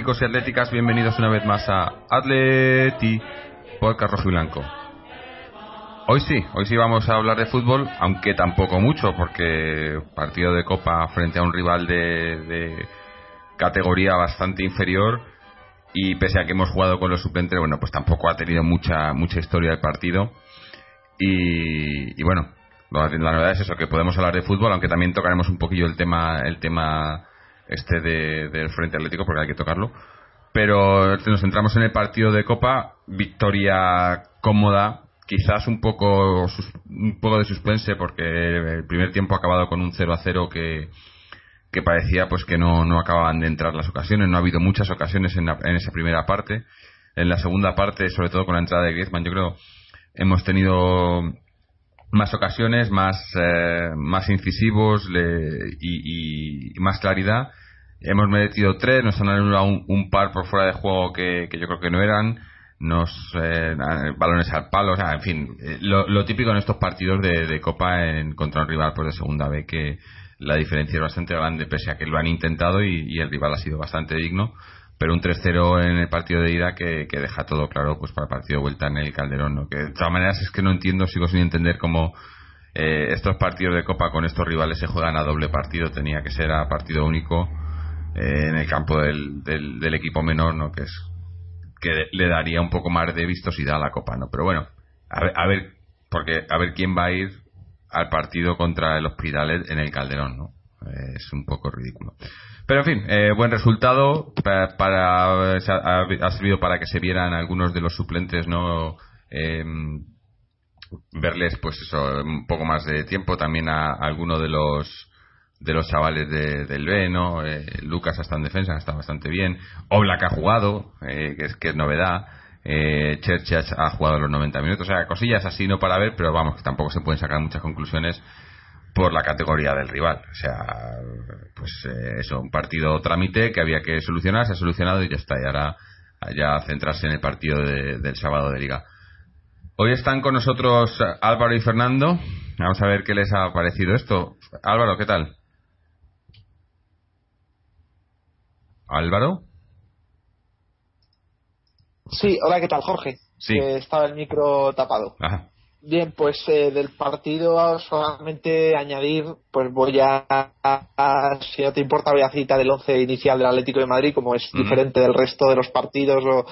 atléticos y atléticas, bienvenidos una vez más a Atleti Podcast Rojo y Blanco. Hoy sí, hoy sí vamos a hablar de fútbol, aunque tampoco mucho, porque partido de Copa frente a un rival de, de categoría bastante inferior y pese a que hemos jugado con los suplentes, bueno, pues tampoco ha tenido mucha mucha historia el partido. Y, bueno, la novedad es eso, que podemos hablar de fútbol, aunque también tocaremos un poquillo el tema el tema este del Frente Atlético, porque hay que tocarlo. Pero nos centramos en el partido de Copa, victoria cómoda, quizás un poco un poco de suspense, porque el primer tiempo ha acabado con un 0 a 0 que que parecía pues que no, no acababan de entrar las ocasiones, no ha habido muchas ocasiones en, en esa primera parte. En la segunda parte, sobre todo con la entrada de Griezmann, yo creo hemos tenido más ocasiones, más, eh, más incisivos y, más claridad. Hemos metido tres, nos han anulado un, par por fuera de juego que, yo creo que no eran, nos eh, balones al palo, o sea, en fin, eh, lo, típico en estos partidos de, de Copa en, contra un rival pues de segunda B que, la diferencia es bastante grande, pese a que lo han intentado y, el rival ha sido bastante digno. Pero un 3-0 en el partido de ida que, deja todo claro pues para el partido de vuelta en el Calderón. ¿no? Que de todas maneras es que no entiendo, sigo sin entender cómo eh, estos partidos de Copa con estos rivales se juegan a doble partido. Tenía que ser a partido único eh, en el campo del, del, equipo menor, ¿no? que es que le daría un poco más de vistosidad a la Copa. ¿no? Pero bueno, a ver, a ver porque a ver quién va a ir al partido contra el Hospitalet en el Calderón, ¿no? Es un poco ridículo. Pero en fin, eh, buen resultado. Para, ha, servido para que se vieran algunos de los suplentes, ¿no? Em, verles, pues eso, un poco más de tiempo. También a, alguno de los de los chavales del B, ¿no? Eh, Lucas está en defensa, está bastante bien. Oblak ha jugado, eh, que, es, que es novedad eh, Church ha jugado los 90 minutos, o sea, cosillas así no para ver, pero vamos, que tampoco se pueden sacar muchas conclusiones por la categoría del rival. O sea, pues eh, eso, un partido trámite que había que solucionar, se ha solucionado y ya está, y ahora ya centrarse en el partido del sábado de liga. Hoy están con nosotros Álvaro y Fernando. Vamos a ver qué les ha parecido esto. Álvaro, ¿qué tal? Álvaro. Sí, hola, ¿qué tal, Jorge? Sí. estaba el micro tapado. Bien, pues eh, del partido solamente añadir, pues voy a, si no te importa, voy a citar el once inicial del Atlético de Madrid, como es diferente del resto de los partidos o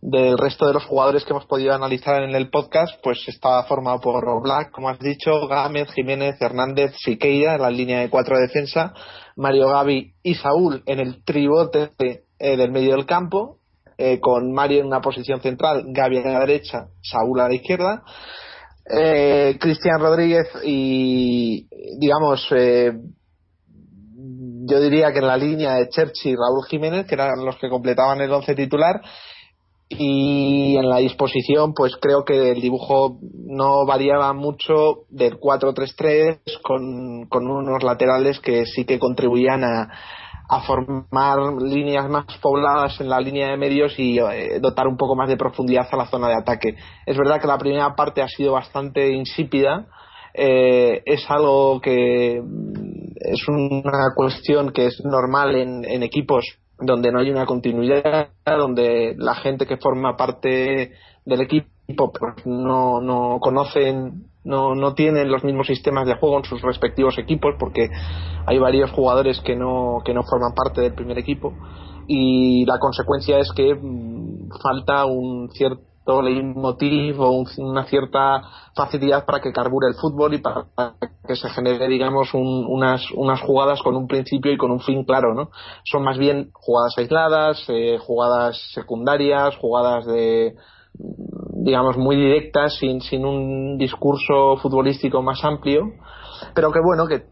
del resto de los jugadores que hemos podido analizar en el podcast, pues está formado por Black, como has dicho, Gámez, Jiménez, Hernández, Siqueira en la línea de cuatro de defensa, Mario Gavi y Saúl en el tribote eh, del medio del campo, eh, con Mario en una posición central, Gaby a la derecha, Saúl a la izquierda. Eh, Cristian Rodríguez y, digamos, eh, yo diría que en la línea de Cherchi y Raúl Jiménez, que eran los que completaban el once titular, y en la disposición, pues creo que el dibujo no variaba mucho del 4-3-3 con, con unos laterales que sí que contribuían a, a formar líneas más pobladas en la línea de medios y eh, dotar un poco más de profundidad a la zona de ataque. Es verdad que la primera parte ha sido bastante insípida. Eh, es algo que mm, es una cuestión que es normal en, en equipos donde no hay una continuidad, donde la gente que forma parte del equipo pues no, no conocen no, no tienen los mismos sistemas de juego en sus respectivos equipos porque hay varios jugadores que no, que no forman parte del primer equipo. Y la consecuencia es que mm, falta un cierto leitmotiv o una cierta facilidad para que carbure el fútbol y para que se genere digamos unas, unas jugadas con un principio y con un fin claro no son más bien jugadas aisladas eh, jugadas secundarias jugadas de digamos, muy directas, sin, sin un discurso futbolístico más amplio, pero que bueno, que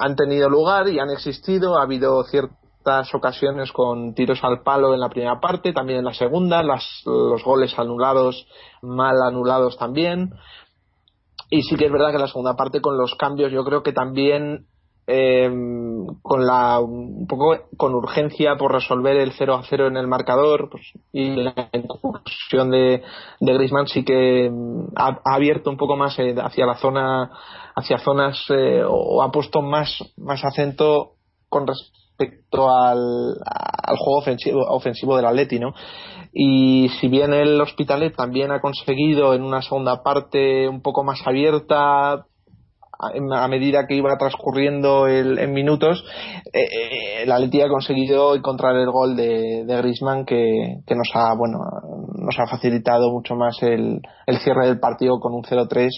han tenido lugar y han existido, ha habido ciertas ocasiones con tiros al palo en la primera parte, también en la segunda, las, los goles anulados, mal anulados también, y sí que es verdad que la segunda parte con los cambios yo creo que también eh, con la un poco con urgencia por resolver el 0 a 0 en el marcador pues, y la incursión de, de Griezmann sí que mm, ha, abierto un poco más eh, hacia la zona hacia zonas eh, o ha puesto más más acento con respecto al, al juego ofensivo, ofensivo del Atleti, ¿no? Y si bien el Hospitalet también ha conseguido en una segunda parte un poco más abierta a medida que iba transcurriendo el, en minutos, eh, eh, ha conseguido encontrar el gol de, de Griezmann que, que, nos ha bueno nos ha facilitado mucho más el, el cierre del partido con un 0-3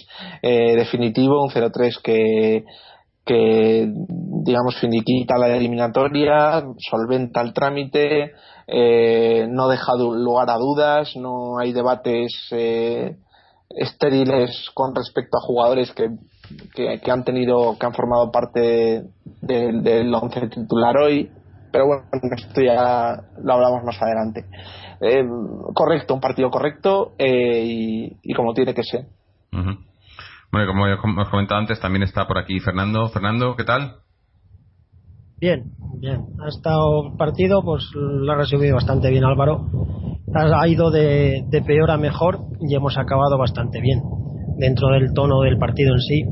eh, definitivo, un 0-3 que que digamos finiquita la eliminatoria, solventa el trámite, eh, no deja lugar a dudas, no hay debates eh, estériles con respecto a jugadores que, que, han tenido, que han formado parte del once titular hoy. Pero bueno, esto ya lo hablamos más adelante. Eh, correcto, un partido correcto y, y, como tiene que ser. Bueno, como hemos comentado antes, también está por aquí Fernando. Fernando, ¿qué tal? Bien, bien. Ha estado el partido, pues lo ha resumido bastante bien Álvaro. Ha ido de, peor a mejor y hemos acabado bastante bien. Dentro del tono del partido en sí,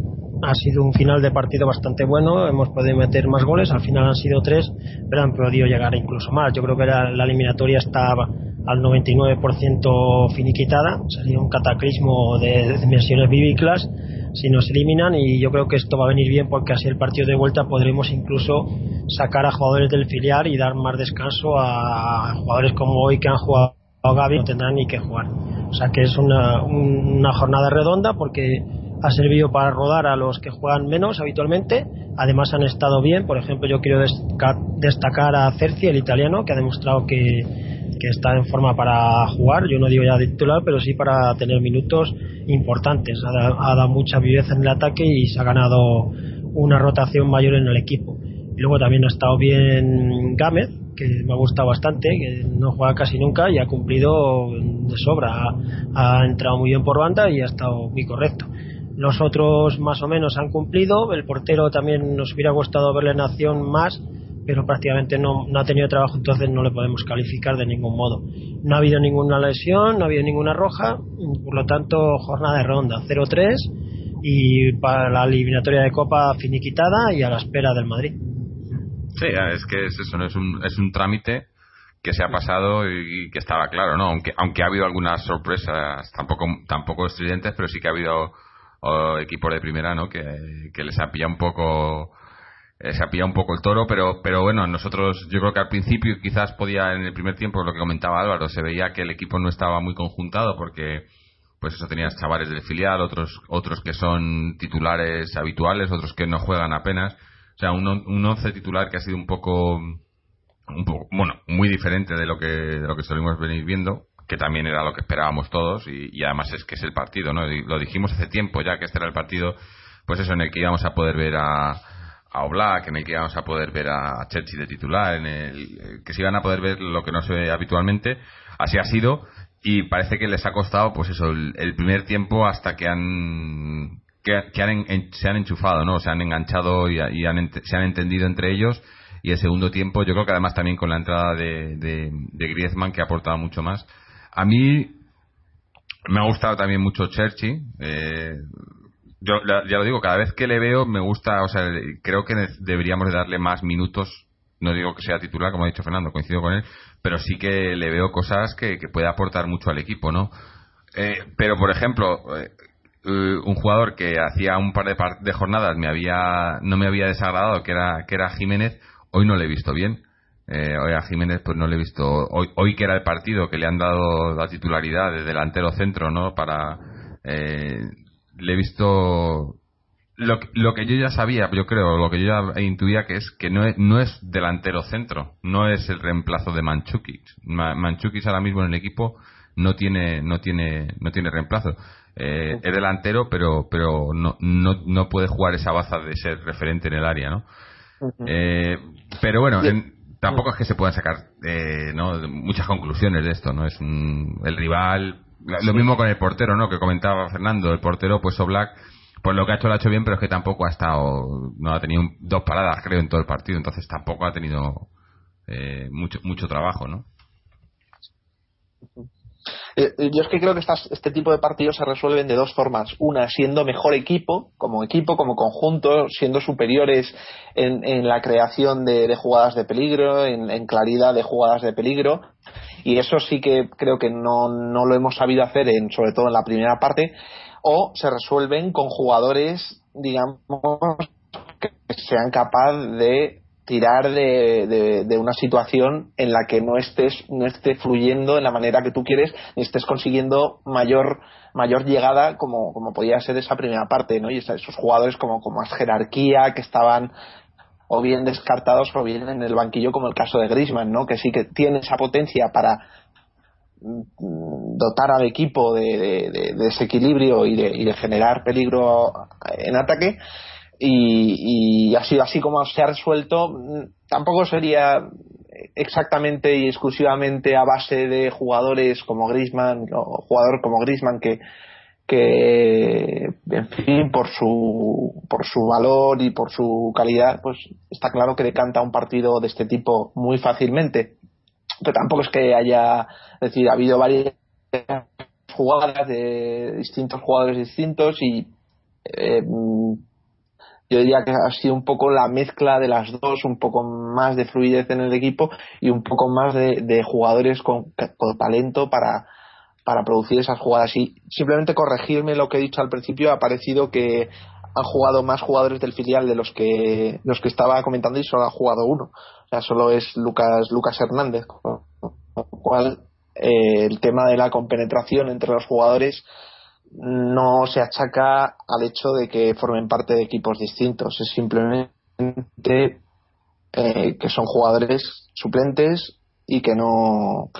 ha sido un final de partido bastante bueno, hemos podido meter más goles, al final han sido tres, pero han podido llegar incluso más. Yo creo que la, eliminatoria estaba al 99% finiquitada, sería un cataclismo de, dimensiones bíblicas si nos eliminan y yo creo que esto va a venir bien porque así el partido de vuelta podremos incluso sacar a jugadores del filial y dar más descanso a jugadores como hoy que han jugado Gaby no tendrán ni que jugar. O sea que es una jornada redonda porque ha servido para rodar a los que juegan menos habitualmente. Además han estado bien. Por ejemplo, yo quiero destacar a Cerci, el italiano, que ha demostrado que, está en forma para jugar, yo no digo ya de titular, pero sí para tener minutos importantes. Ha, dado mucha viveza en el ataque y se ha ganado una rotación mayor en el equipo. Y luego también ha estado bien Gámez, que me ha gustado bastante, que no juega casi nunca y ha cumplido de sobra. Ha entrado muy bien por banda y ha estado muy correcto. Los otros más o menos han cumplido. El portero también nos hubiera gustado verle en acción más, pero prácticamente no, ha tenido trabajo, entonces no le podemos calificar de ningún modo. No ha habido ninguna lesión, no ha habido ninguna roja, por lo tanto, jornada de ronda 0-3 y para la eliminatoria de Copa finiquitada y a la espera del Madrid. Sí, es que es eso, es, un, es un trámite que se ha pasado y que estaba claro, ¿no? Aunque, aunque ha habido algunas sorpresas, tampoco, tampoco estridentes, pero sí que ha habido equipos de primera, ¿no? Que, que les pillado un poco se pillado un poco el toro, pero, pero bueno, nosotros yo creo que al principio quizás podía en el primer tiempo, lo que comentaba Álvaro, se veía que el equipo no estaba muy conjuntado porque pues eso tenías chavales del filial, otros otros que son titulares habituales, otros que no juegan apenas. O sea, un, un once titular que ha sido un poco, un poco, bueno, muy diferente de lo que de lo que solemos venir viendo, que también era lo que esperábamos todos y, y además es que es el partido, ¿no? Lo dijimos hace tiempo ya que este era el partido, pues eso en el que íbamos a poder ver a a Oblak, en el que íbamos a poder ver a Chelsea de titular, en el que se iban a poder ver lo que no se ve habitualmente. Así ha sido y parece que les ha costado, pues eso, el, primer tiempo hasta que han que, se han enchufado, ¿no? Se han enganchado y, se han entendido entre ellos. Y el segundo tiempo, yo creo que además también con la entrada de, de Griezmann, que ha aportado mucho más. A mí me ha gustado también mucho Chelsea. Eh, yo ya lo digo, cada vez que le veo me gusta, o sea, creo que deberíamos de darle más minutos. No digo que sea titular, como ha dicho Fernando, coincido con él, pero sí que le veo cosas que, que puede aportar mucho al equipo, ¿no? Eh, pero, por ejemplo, eh, un jugador que hacía un par de, de, jornadas me había, no me había desagradado, que era, que era Jiménez, hoy no le he visto bien. Eh, hoy a Jiménez pues no le he visto, hoy, hoy que era el partido que le han dado la titularidad de delantero centro, ¿no? Para, eh, le he visto lo, lo, que yo ya sabía, yo creo, lo que yo ya intuía que es que no es, no es delantero centro, no es el reemplazo de Manchukic. Manchukic ahora mismo en el equipo no tiene no tiene no tiene reemplazo. Eh, es delantero, pero pero no, no, no puede jugar esa baza de ser referente en el área, ¿no? eh, pero bueno, tampoco es que se puedan sacar eh, ¿no? muchas conclusiones de esto, ¿no? Es un, el rival lo mismo con el portero, ¿no? Que comentaba Fernando, el portero, pues Oblak, pues lo que ha hecho lo ha hecho bien, pero es que tampoco ha estado, no ha tenido dos paradas, creo, en todo el partido, entonces tampoco ha tenido eh, mucho, mucho trabajo, ¿no? Eh, eh, yo es que creo que este tipo de partidos se resuelven de dos formas. Una, siendo mejor equipo, como equipo, como conjunto, siendo superiores en, la creación de, jugadas de peligro, en, claridad de jugadas de peligro. Y eso sí que creo que no, no lo hemos sabido hacer, en, sobre todo en la primera parte. O se resuelven con jugadores, digamos, que sean capaces de tirar de, de, una situación en la que no estés no esté fluyendo en la manera que tú quieres ni estés consiguiendo mayor mayor llegada como, como podía ser esa primera parte no y esos jugadores como con más jerarquía que estaban o bien descartados o bien en el banquillo como el caso de Griezmann no que sí que tiene esa potencia para mm, dotar al equipo de, de, de ese y de, y de generar peligro en ataque y, y así, así como se ha resuelto, tampoco sería exactamente y exclusivamente a base de jugadores como Griezmann o jugador como Griezmann que que en fin por su por su valor y por su calidad pues está claro que decanta un partido de este tipo muy fácilmente. Pero tampoco es que haya es decir ha habido varias jugadas de distintos jugadores distintos y eh, yo diría que ha sido un poco la mezcla de las dos, un poco más de fluidez en el equipo y un poco más de, jugadores con, talento para, para producir esas jugadas. Y simplemente corregirme lo que he dicho al principio, ha parecido que han jugado más jugadores del filial de los que los que estaba comentando y solo ha jugado uno. O sea, solo es Lucas Lucas Hernández, con lo cual eh, el tema de la compenetración entre los jugadores no se achaca al hecho de que formen parte de equipos distintos, es simplemente eh, que son jugadores suplentes y que no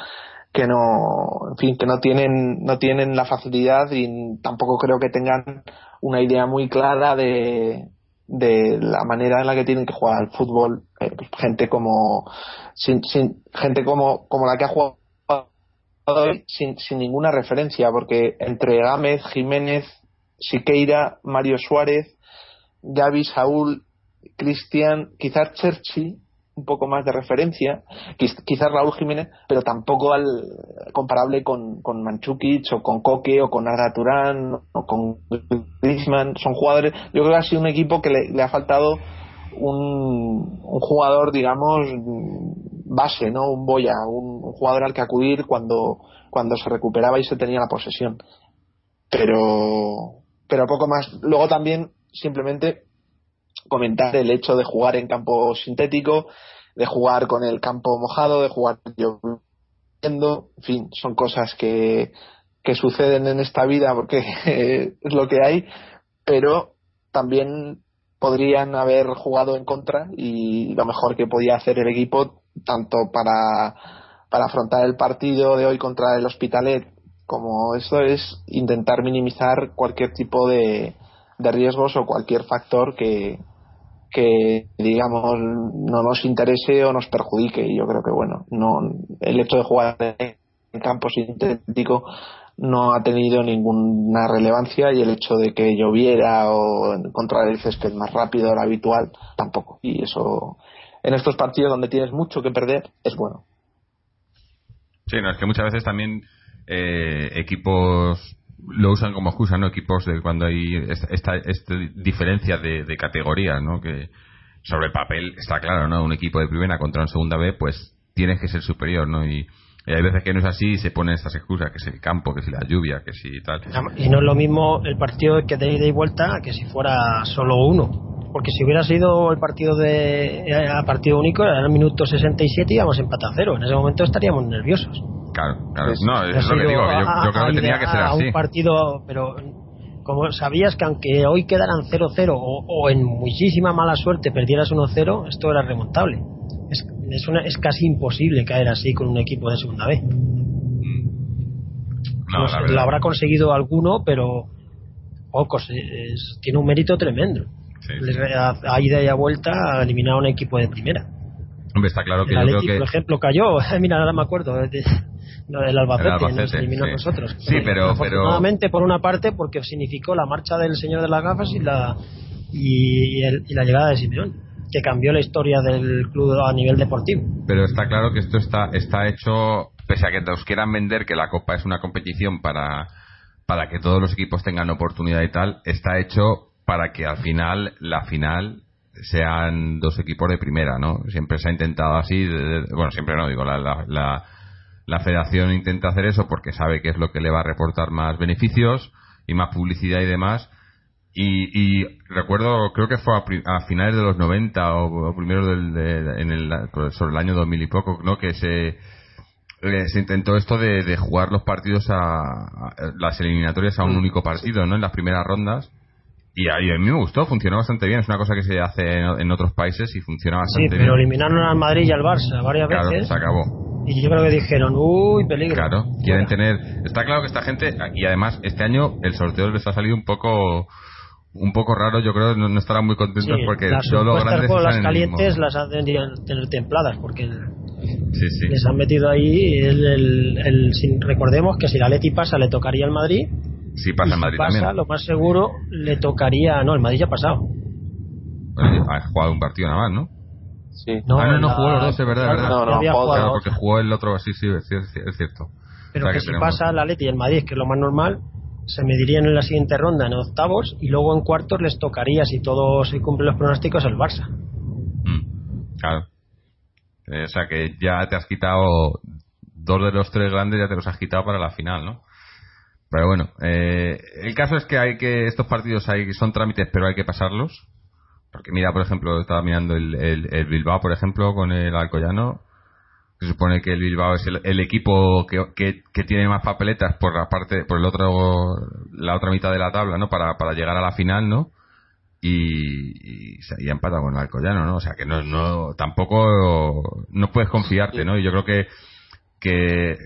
que no en fin que no tienen no tienen la facilidad y tampoco creo que tengan una idea muy clara de, de la manera en la que tienen que jugar al fútbol eh, gente como gente como como la que ha jugado sin, sin ninguna referencia, porque entre Gámez, Jiménez, Siqueira, Mario Suárez, Gaby, Saúl, Cristian, quizás Cherchi, un poco más de referencia, quizás Raúl Jiménez, pero tampoco al comparable con, con Manchukic o con Coque o con Arda Turán o con Griezmann. Son jugadores, yo creo que ha sido un equipo que le, ha faltado un, jugador, digamos, base, ¿no? Un boya, un, jugador al que acudir cuando, cuando se recuperaba y se tenía la posesión. Pero, pero poco más. Luego también, simplemente, comentar el hecho de jugar en campo sintético, de jugar con el campo mojado, de jugar lloviendo, en fin, son cosas que, que suceden en esta vida porque es lo que hay, pero también podrían haber jugado en contra y lo mejor que podía hacer el equipo tanto para, para afrontar el partido de hoy contra el Hospitalet como eso es intentar minimizar cualquier tipo de, de riesgos o cualquier factor que, que digamos no nos interese o nos perjudique. Y yo creo que bueno no el hecho de jugar en campo sintético no ha tenido ninguna relevancia y el hecho de que lloviera o encontrar el césped más rápido de lo habitual tampoco y eso en estos partidos donde tienes mucho que perder es bueno. Sí, no, es que muchas veces también eh, equipos lo usan como excusa, ¿no? Equipos de cuando hay esta, esta, diferencia de, de categorías, ¿no? Que sobre papel está claro, ¿no? Un equipo de primera contra un segunda B, pues tienes que ser superior, ¿no? Y, hay veces que no es así y se ponen estas excusas, que si el campo, que si la lluvia, que si tal. Y no es lo mismo el partido que de ida y vuelta que si fuera solo uno. Porque si hubiera sido el partido de eh, a partido único era el minuto 67 y íbamos empate a cero. En ese momento estaríamos nerviosos. Claro claro. No es lo que digo yo, creo que tenía que ser así un partido pero como sabías que aunque hoy quedaran 0-0 o, en muchísima mala suerte perdieras 1-0 esto era remontable es, es, una, es casi imposible caer así con un equipo de segunda B. Mm. no, lo habrá conseguido alguno pero pocos tiene un mérito tremendo. A, ida y a vuelta a eliminar a un equipo de primera. Hombre, está claro que el yo creo que... por ejemplo, cayó, mira, ahora me acuerdo, de, No, el Albacete, nos eliminó a nosotros. Sí, pero, Afortunadamente, por una parte, porque significó la marcha del señor de las gafas y la, y, y la llegada de Simeón, que cambió la historia del club a nivel deportivo. Pero está claro que esto está, está hecho, pese a que nos quieran vender que la Copa es una competición para, para que todos los equipos tengan oportunidad y tal, está hecho para que al final, la final, sean dos equipos de primera, ¿no? Siempre se ha intentado así, bueno, siempre no digo, la, la la federación intenta hacer eso porque sabe que es lo que le va a reportar más beneficios y más publicidad y demás. Y, recuerdo, creo que fue a, finales de los 90 o, primero del, en el, sobre el año 2000 y poco, ¿no? Que se, eh, se intentó esto de, jugar los partidos a, las eliminatorias a un único partido, ¿no? En las primeras rondas. Y a, mí me gustó, funcionó bastante bien. Es una cosa que se hace en, otros países y funciona bastante bien. Sí, pero eliminaron al Madrid y al Barça varias veces. Claro, se acabó y yo creo que dijeron, uy, peligro. Claro, quieren tener. Está claro que esta gente, y además este año el sorteo les ha salido un poco un poco raro, yo creo, no, estarán muy contentos porque las solo grandes las calientes las han tener templadas porque les han metido ahí el, el, recordemos que si la Leti pasa le tocaría al Madrid. Si pasa el Madrid pasa, lo más seguro le tocaría, no, el Madrid ya ha pasado. ha jugado un partido nada más, ¿no? No, ah, no, no jugó los dos, es verdad, verdad. No, no, claro, porque jugó el otro, sí, sí, es cierto. Pero que, si pasa la Leti y el Madrid, que es lo más normal, se medirían en la siguiente ronda en octavos y luego en cuartos les tocaría, si todos se cumplen los pronósticos, el Barça. Mm, claro. Eh, o sea que ya te has quitado dos de los tres grandes, ya te los has quitado para la final, ¿no? Pero bueno, eh, el caso es que hay que estos partidos hay, son trámites, pero hay que pasarlos. Porque mira, por ejemplo, estaba mirando el, el, Bilbao, por ejemplo, con el Alcoyano. Se supone que el Bilbao es el, equipo que, que, tiene más papeletas por la parte, por el otro, la otra mitad de la tabla, ¿no? Para, para llegar a la final, ¿no? Y, y, y empata con el Alcoyano, ¿no? O sea que no, no, tampoco, no puedes confiarte, ¿no? Y yo creo que, que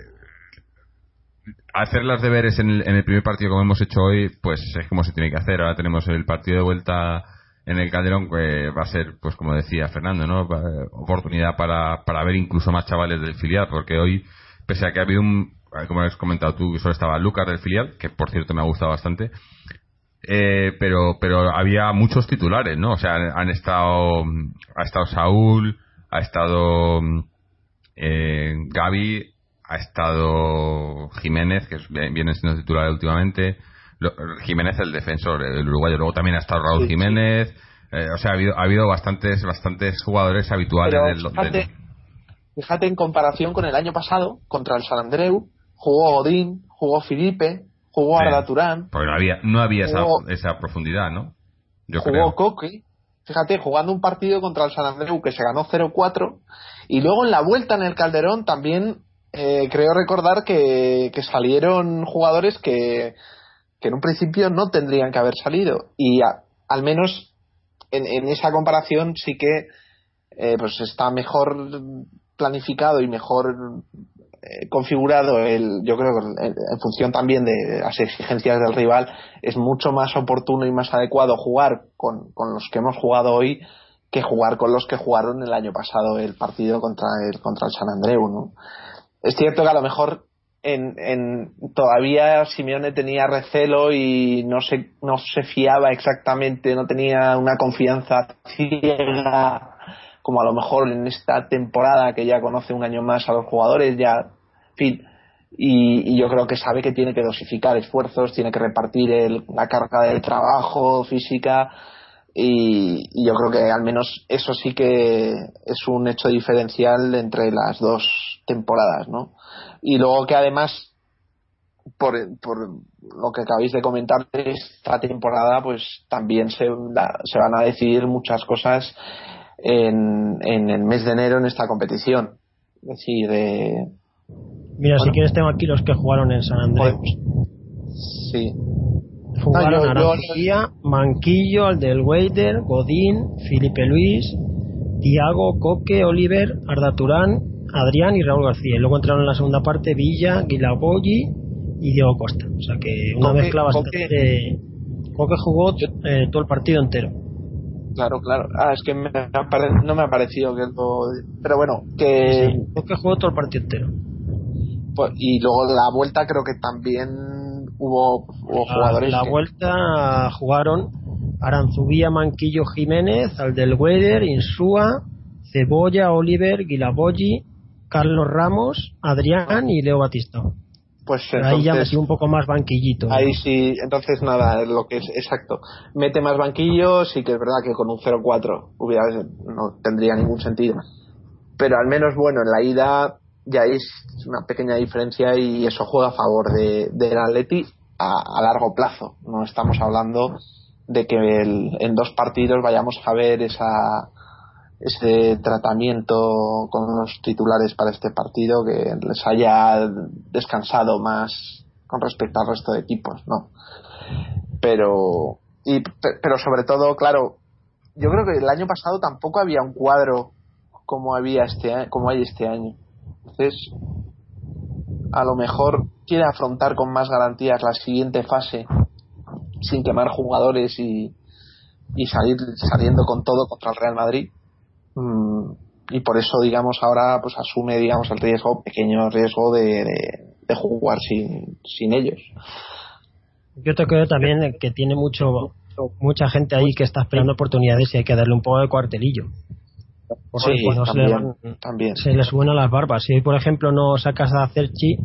hacer las deberes en el, en el primer partido como hemos hecho hoy, pues es como se tiene que hacer. Ahora tenemos el partido de vuelta en el Calderón pues, va a ser, pues como decía Fernando, ¿no? oportunidad para, para ver incluso más chavales del filial, porque hoy, pese a que ha habido un, como has comentado tú, solo estaba Lucas del filial, que por cierto me ha gustado bastante, eh, pero, pero había muchos titulares, ¿no? O sea, han, estado, ha estado Saúl, ha estado eh, Gaby, ha estado Jiménez, que viene siendo titular últimamente, Jiménez el defensor, el uruguayo. Luego también ha estado Raúl Jiménez. Eh, o sea, ha habido, ha habido bastantes, bastantes jugadores habituales del, fíjate, fíjate, en comparación con el año pasado, contra el San Andreu, jugó Odín, jugó Felipe, jugó Arda Turán. Porque no había, no había esa, esa, profundidad, ¿no? Yo jugó Coque. Fíjate, jugando un partido contra el San Andreu que se ganó 0-4 y luego en la vuelta en el Calderón también eh, creo recordar que, que salieron jugadores que, que en un principio no tendrían que haber salido. Y al menos en, esa comparación sí que eh, pues está mejor planificado y mejor eh, configurado el yo creo que en, función también de las exigencias del rival es mucho más oportuno y más adecuado jugar con, con los que hemos jugado hoy que jugar con los que jugaron el año pasado el partido contra el contra el San Andreu ¿no? es cierto que a lo mejor en, en, todavía Simeone tenía recelo y no se, no se fiaba exactamente, no tenía una confianza ciega como a lo mejor en esta temporada que ya conoce un año más a los jugadores, ya, fin, y, yo creo que sabe que tiene que dosificar esfuerzos, tiene que repartir el, la carga del trabajo física y, yo creo que al menos eso sí que es un hecho diferencial entre las dos temporadas, ¿no? Y luego que además por, por lo que acabáis de comentar esta temporada pues también se, se van a decidir muchas cosas en, en el mes de enero en esta competición. Es decir eh, mira si quieres tengo aquí los que jugaron en San Andrés. Sí. Jugaron ah, Manquillo, Aldelweider, Godín, Felipe Luis, Tiago, Coque, Oliver, Arda Turán, Adrián y Raúl García. Y luego entraron en la segunda parte Villa, Guilaboyi y Diego Costa. O sea que una mezcla bastante. Coque jugó eh, todo el partido entero. Claro, claro. Ah, es que no me ha parecido que Pero bueno, que. Coque jugó todo el partido entero. Pues, y luego la vuelta creo que también hubo, jugadores. La, vuelta jugaron Aranzubía, Manquillo, Jiménez, Aldelweder, Insúa, Cebolla, Oliver, Guilaboyi, Carlos Ramos, Adrián y Leo Batista. Pues ahí ya metí un poco más banquillito. Ahí sí, entonces nada, lo que es exacto. Mete más banquillos sí que es verdad que con un 0-4 hubiera, no tendría ningún sentido. Pero al menos, bueno, en la ida ya es una pequeña diferencia y eso juega a favor de, del Atleti a, largo plazo. No estamos hablando de que en dos partidos vayamos a ver esa ese tratamiento con los titulares para este partido que les haya descansado más con respecto al resto de equipos, ¿no? Pero y, pero sobre todo, claro, yo creo que el año pasado tampoco había un cuadro como había este como hay este año. Entonces, a lo mejor quiere afrontar con más garantías la siguiente fase sin quemar jugadores y, y salir saliendo con todo contra el Real Madrid y por eso digamos ahora pues asume digamos el riesgo pequeño riesgo de, de, jugar sin, sin ellos. Yo te creo también que tiene mucho mucha gente ahí que está esperando oportunidades y hay que darle un poco de cuartelillo. Sí, también, se, le, suben a las barbas. Si hoy por ejemplo no sacas a Cerchi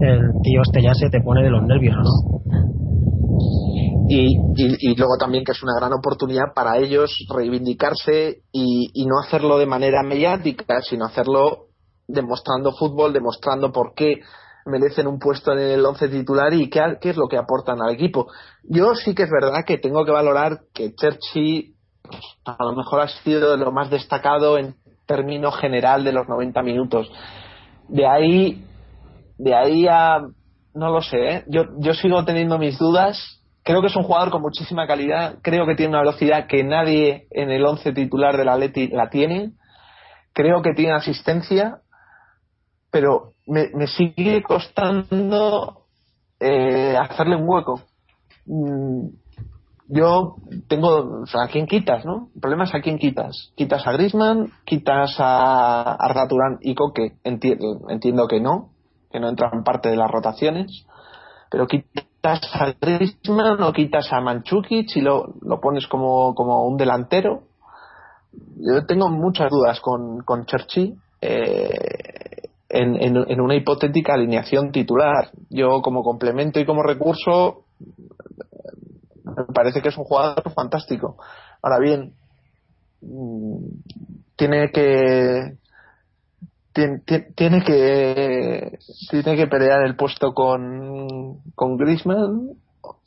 el tío este ya se te pone de los nervios ¿no? Y, y, luego también que es una gran oportunidad para ellos reivindicarse y, y, no hacerlo de manera mediática, sino hacerlo demostrando fútbol, demostrando por qué merecen un puesto en el once titular y qué, qué, es lo que aportan al equipo. Yo sí que es verdad que tengo que valorar que Cherchi a lo mejor ha sido lo más destacado en términos general de los 90 minutos. De ahí, de ahí a, no lo sé, ¿eh? yo, yo sigo teniendo mis dudas creo que es un jugador con muchísima calidad, creo que tiene una velocidad que nadie en el 11 titular del Atleti la tiene, creo que tiene asistencia, pero me, sigue costando eh, hacerle un hueco. Mm, yo tengo, ¿a quién quitas, no? El problema es a quién quitas. Quitas a Grisman, quitas a Arda Turán y Coque, entiendo que no, que no entran parte de las rotaciones, pero quitas quitas a Griezmann o quitas a Manchukic y lo, lo pones como, como un delantero. Yo tengo muchas dudas con, con Cherchi eh, en, en, una hipotética alineación titular. Yo como complemento y como recurso me parece que es un jugador fantástico. Ahora bien, mm, tiene que tiene, tiene que tiene que pelear el puesto con con Griezmann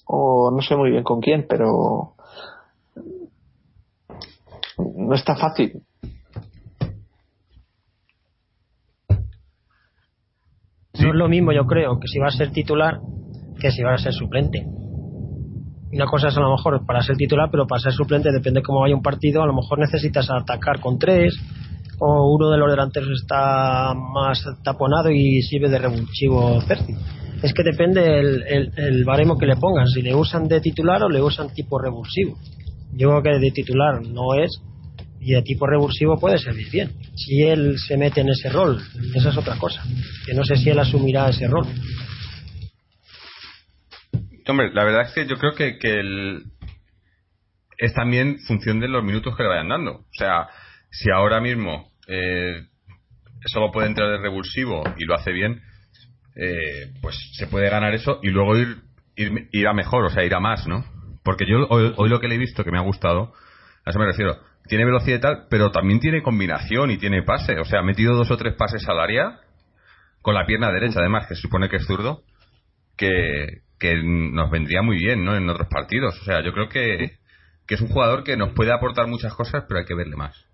o no sé muy bien con quién pero no está fácil. No es lo mismo yo creo que si va a ser titular que si va a ser suplente. Una cosa es a lo mejor para ser titular pero para ser suplente depende cómo vaya un partido a lo mejor necesitas atacar con tres o uno de los delanteros está más taponado y sirve de revulsivo Cerci. Es que depende el, el, baremo que le pongan, si le usan de titular o le usan tipo revulsivo. Yo creo que de titular no es y de tipo revulsivo puede servir bien. Si él se mete en ese rol, esa es otra cosa. Que no sé si él asumirá ese rol. Hombre, la verdad es que yo creo que, que el... es también función de los minutos que le vayan dando. O sea, si ahora mismo eh, solo puede entrar de revulsivo y lo hace bien, eh, pues se puede ganar eso y luego ir, ir, a mejor, o sea, ir a más, ¿no? Porque yo hoy, lo que le he visto que me ha gustado, a eso me refiero, tiene velocidad y tal, pero también tiene combinación y tiene pase, o sea, ha metido dos o tres pases al área con la pierna derecha, además, que se supone que es zurdo, que, que nos vendría muy bien, ¿no? En otros partidos, o sea, yo creo que, que es un jugador que nos puede aportar muchas cosas, pero hay que verle más.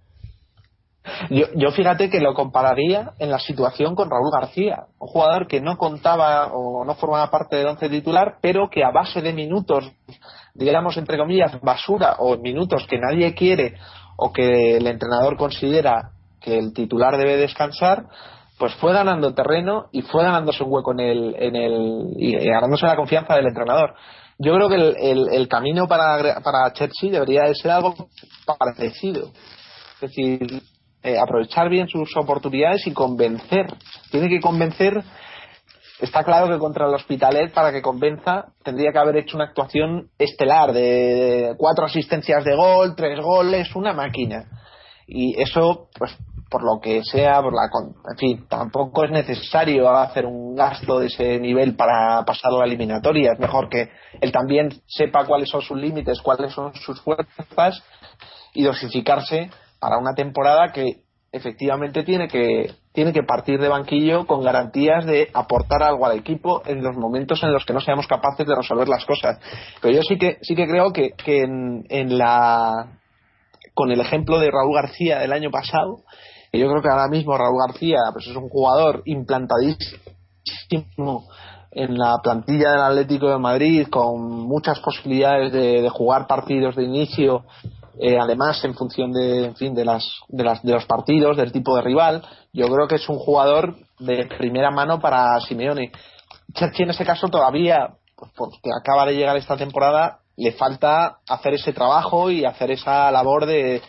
Yo, yo fíjate que lo compararía en la situación con Raúl García, un jugador que no contaba o no formaba parte del once titular, pero que a base de minutos, digamos entre comillas, basura o minutos que nadie quiere o que el entrenador considera que el titular debe descansar, pues fue ganando terreno y fue ganándose un hueco en el, en el y ganándose la confianza del entrenador. Yo creo que el, el, camino para, para Chelsea debería ser algo parecido. Es decir, eh, aprovechar bien sus oportunidades y convencer. Tiene que convencer está claro que contra el Hospitalet, para que convenza, tendría que haber hecho una actuación estelar de cuatro asistencias de gol, tres goles, una máquina. Y eso, pues, por lo que sea, por la, en fin, tampoco es necesario hacer un gasto de ese nivel para pasar la eliminatoria. Es mejor que él también sepa cuáles son sus límites, cuáles son sus fuerzas y dosificarse para una temporada que efectivamente tiene que tiene que partir de banquillo con garantías de aportar algo al equipo en los momentos en los que no seamos capaces de resolver las cosas. Pero yo sí que sí que creo que, que en, la con el ejemplo de Raúl García del año pasado, yo creo que ahora mismo Raúl García pues es un jugador implantadísimo en la plantilla del Atlético de Madrid con muchas posibilidades de, de jugar partidos de inicio eh, además en función de, en fin, de, las, de, las, de los partidos, del tipo de rival. Yo creo que es un jugador de primera mano para Simeone. Cherchi en ese caso todavía, pues porque acaba de llegar esta temporada, le falta hacer ese trabajo y hacer esa labor de,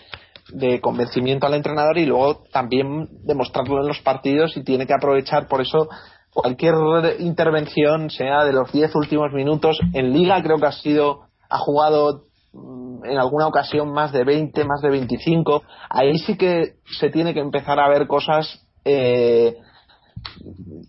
de convencimiento al entrenador y luego también demostrarlo en los partidos y tiene que aprovechar por eso cualquier intervención, sea de los 10 últimos minutos. En Liga creo que ha sido, ha jugado en alguna ocasión más de 20, más de 25. Ahí sí que se tiene que empezar a ver cosas eh,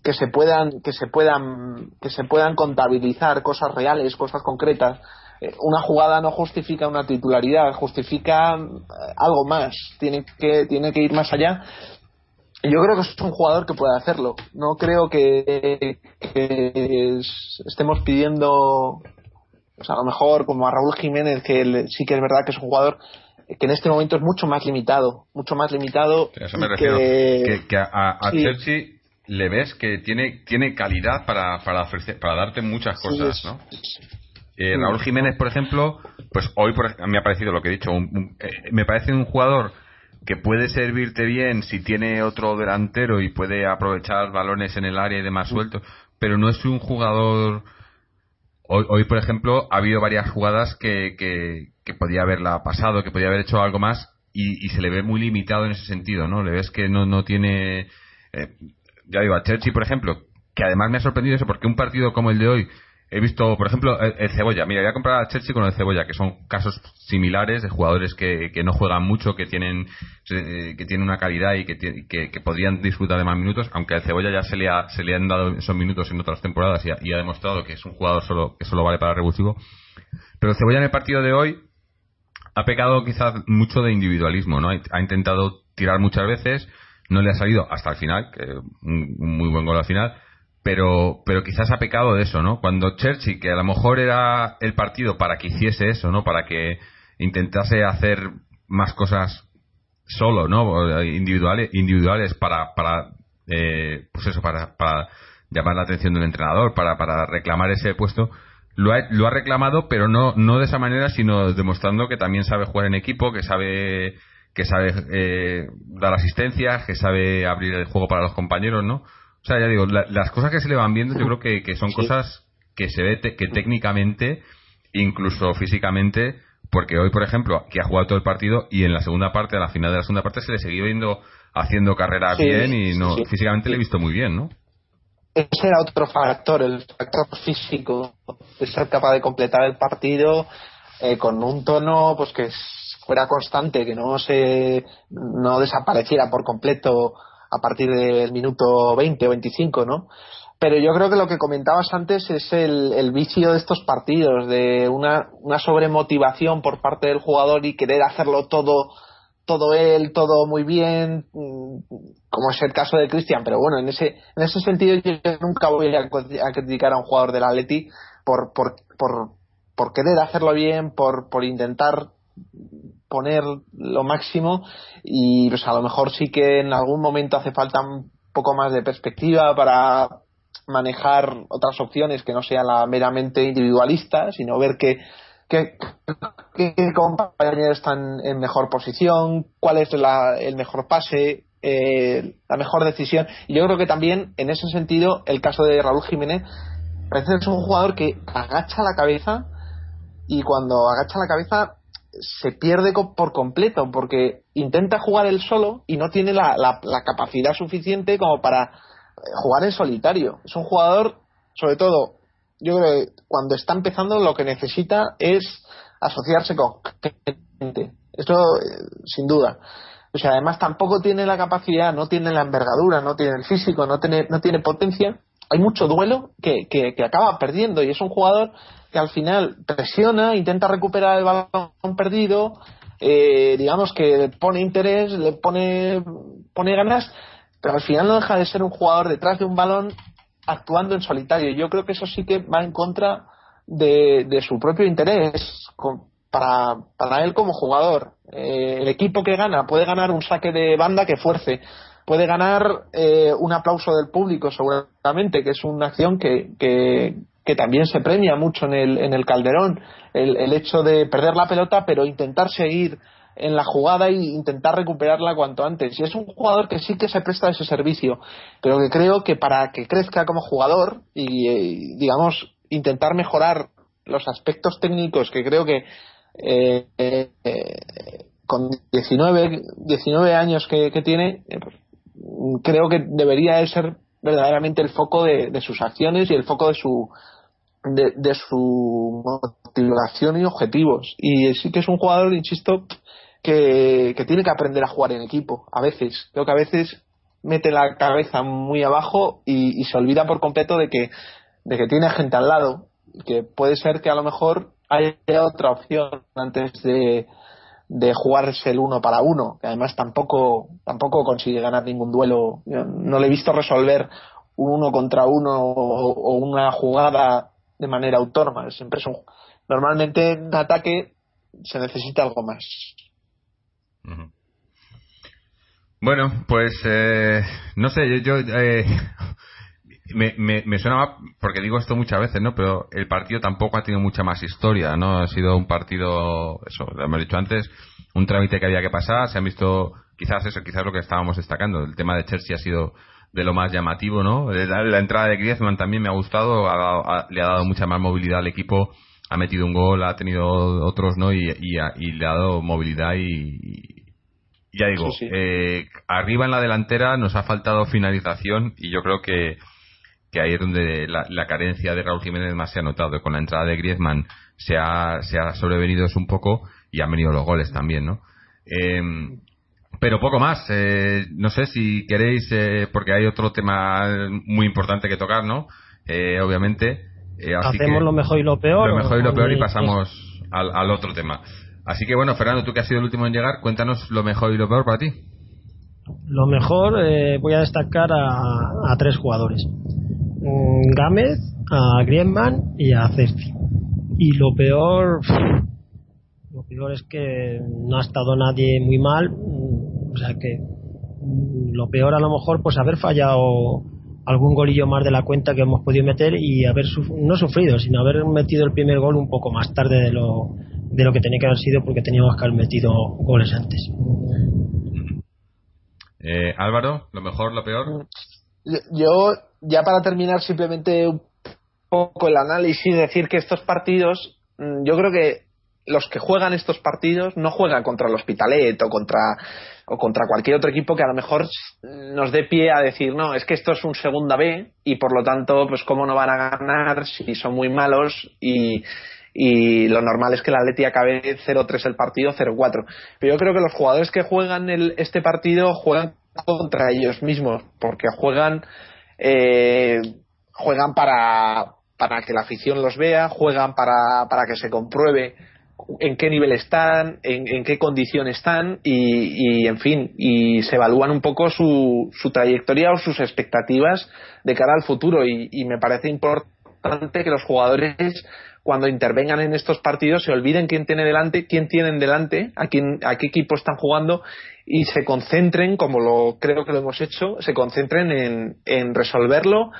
que se puedan que se puedan que se puedan contabilizar, cosas reales, cosas concretas. Eh, una jugada no justifica una titularidad, justifica eh, algo más. Tiene que tiene que ir más allá. Yo creo que es un jugador que puede hacerlo. No creo que estemos pidiendo pues a lo mejor como a Raúl Jiménez, que sí que es verdad que es un jugador que en este momento es mucho más limitado, mucho más limitado. eso me refiero. Que, a, a Chelsea le ves que tiene, tiene calidad para, para, para darte muchas cosas, ¿no? Eh, Raúl Jiménez, por ejemplo, pues hoy me ha parecido lo que he dicho, eh, me parece un jugador que puede servirte bien si tiene otro delantero y puede aprovechar balones en el área y demás suelto, pero no es un jugador Hoy, por ejemplo, ha habido varias jugadas que, que, podía haberla pasado, que podía haber hecho algo más y, se le ve muy limitado en ese sentido, ¿no? Le ves que no, no tiene... Eh, ya digo, a Chelsea, por ejemplo, que además me ha sorprendido eso, porque un partido como el de hoy, he visto, por ejemplo, el, Cebolla. Mira, voy a comprar a Chelsea con el Cebolla, que son casos similares de jugadores que, que no juegan mucho, que tienen eh, que tienen una calidad y que, que, podrían disfrutar de más minutos, aunque al Cebolla ya se le, ha, se le han dado esos minutos en otras temporadas y ha, demostrado que es un jugador solo que solo vale para revulsivo. Pero el Cebolla en el partido de hoy ha pecado quizás mucho de individualismo, ¿no? Ha intentado tirar muchas veces, no le ha salido hasta el final, que un muy buen gol al final pero, pero quizás ha pecado de eso, ¿no? Cuando Churchill, que a lo mejor era el partido para que hiciese eso, ¿no? Para que intentase hacer más cosas solo, ¿no? Individuales, individuales para, para eh, pues eso, para, para llamar la atención del entrenador, para, para reclamar ese puesto. Lo ha, lo ha reclamado, pero no, no de esa manera, sino demostrando que también sabe jugar en equipo, que sabe, que sabe eh, dar asistencias, que sabe abrir el juego para los compañeros, ¿no? O sea, ya digo, las cosas que se le van viendo yo creo que, que son cosas que se ve que técnicamente, incluso físicamente, porque hoy, por ejemplo, que ha jugado todo el partido y en la segunda parte, a la final de la segunda parte, se le seguía viendo haciendo carrera bien y no físicamente le he visto muy bien, ¿no? Ese era otro factor, el factor físico, de ser capaz de completar el partido eh, con un tono pues que fuera constante, que no se no desapareciera por completo a partir del minuto 20 o 25, ¿no? Pero yo creo que lo que comentabas antes es el, vicio de estos partidos, de una, sobremotivación por parte del jugador y querer hacerlo todo todo él, todo muy bien, mm, como es el caso de Cristian, pero bueno, en ese, en ese sentido yo nunca voy a, criticar a un jugador del Atleti por, por, por, por querer hacerlo bien, por, por intentar poner lo máximo y pues a lo mejor sí que en algún momento hace falta un poco más de perspectiva para manejar otras opciones que no sea la meramente individualista, sino ver qué, qué, compañeros están en mejor posición, cuál es el mejor pase, eh, la mejor decisión. Y yo creo que también, en ese sentido, el caso de Raúl Jiménez, parece que es un jugador que agacha la cabeza y cuando agacha la cabeza se pierde por completo porque intenta jugar él solo y no tiene la, la, capacidad suficiente como para jugar en solitario. Es un jugador, sobre todo, yo creo que cuando está empezando lo que necesita es asociarse con gente. Eso eh, sin duda. O sea, además tampoco tiene la capacidad, no tiene la envergadura, no tiene el físico, no tiene, no tiene potencia. Hay mucho duelo que, que, que acaba perdiendo y es un jugador que al final presiona, intenta recuperar el balón perdido, eh, digamos que le pone interés, le pone, pone ganas, pero al final no deja de ser un jugador detrás de un balón actuando en solitario. Yo creo que eso sí que va en contra de, de su propio interés para, para él como jugador. Eh, el equipo que gana puede ganar un saque de banda que fuerce, puede ganar eh, un aplauso del público seguramente, que es una acción que, que, que también se premia mucho en el, en el Calderón, el, el hecho de perder la pelota pero intentar seguir en la jugada e intentar recuperarla cuanto antes. Y es un jugador que sí que se presta ese servicio, pero que creo que para que crezca como jugador y, eh, digamos, intentar mejorar los aspectos técnicos que creo que eh, eh, con 19, 19 años que, tiene, pues, creo que debería ser verdaderamente el foco de, sus acciones y el foco de su de, de, su motivación y objetivos. Y sí que es un jugador, insisto, que, tiene que aprender a jugar en equipo. A veces, creo que a veces mete la cabeza muy abajo y, se olvida por completo de que, de que tiene gente al lado. Que puede ser que a lo mejor haya otra opción antes de, de jugarse el uno para uno, que además tampoco, tampoco consigue ganar ningún duelo. no le he visto resolver un uno contra uno o, una jugada de manera autónoma. Siempre es normalmente en ataque se necesita algo más. Bueno, pues eh, no sé, yo, eh, me, me, me, suena porque digo esto muchas veces, ¿no? Pero el partido tampoco ha tenido mucha más historia, ¿no? Ha sido un partido, eso, lo hemos dicho antes, un trámite que había que pasar, se han visto, quizás eso, quizás lo que estábamos destacando, el tema de Chelsea ha sido de lo más llamativo, ¿no? La, entrada de Griezmann también me ha gustado, le ha dado mucha más movilidad al equipo, ha metido un gol, ha tenido otros, ¿no? Y, y, le ha dado movilidad y, ya digo, Eh, arriba en la delantera nos ha faltado finalización y yo creo que, que ahí es donde la, carencia de Raúl Jiménez más se ha notado. Con la entrada de Griezmann se ha, se ha sobrevenido eso un poco y han venido los goles también, ¿no? Em, pero poco más. Eh, no sé si queréis, eh, porque hay otro tema muy importante que tocar, ¿no? Eh, obviamente. Hacemos lo mejor y lo peor. Lo mejor y lo peor y pasamos al, al, otro tema. Así que bueno, Fernando, tú que has sido el último en llegar, cuéntanos lo mejor y lo peor para ti. Lo mejor voy a destacar a, a tres jugadores. Mm, Gámez, a Griezmann y a Cefi. Y lo peor, lo peor es que no ha estado nadie muy mal, o sea que mm, lo peor a lo mejor pues haber fallado algún golillo más de la cuenta que hemos podido meter y haber no sufrido, sino haber metido el primer gol un poco más tarde de lo, de lo que tenía que haber sido porque teníamos que haber metido goles antes. Eh, Álvaro, ¿lo mejor, lo peor? Yo, ya para terminar, simplemente un poco el análisis, decir que estos partidos, mm, yo creo que los que juegan estos partidos no juegan contra el Hospitalet o contra o contra cualquier otro equipo que a lo mejor nos dé pie a decir no es que esto es un segunda B y por lo tanto pues cómo no van a ganar si son muy malos y, y lo normal es que la Atleti acabe 0-3 el partido 0-4 pero yo creo que los jugadores que juegan el, este partido juegan contra ellos mismos porque juegan eh, juegan para para que la afición los vea juegan para, para que se compruebe en qué nivel están, en, qué condición están y, en fin, y se evalúan un poco su, su trayectoria o sus expectativas de cara al futuro. Y, me parece importante que los jugadores cuando intervengan en estos partidos se olviden quién tiene delante, quién tienen delante, a quién, a qué equipo están jugando y se concentren, como lo creo que lo hemos hecho, se concentren en, en resolverlo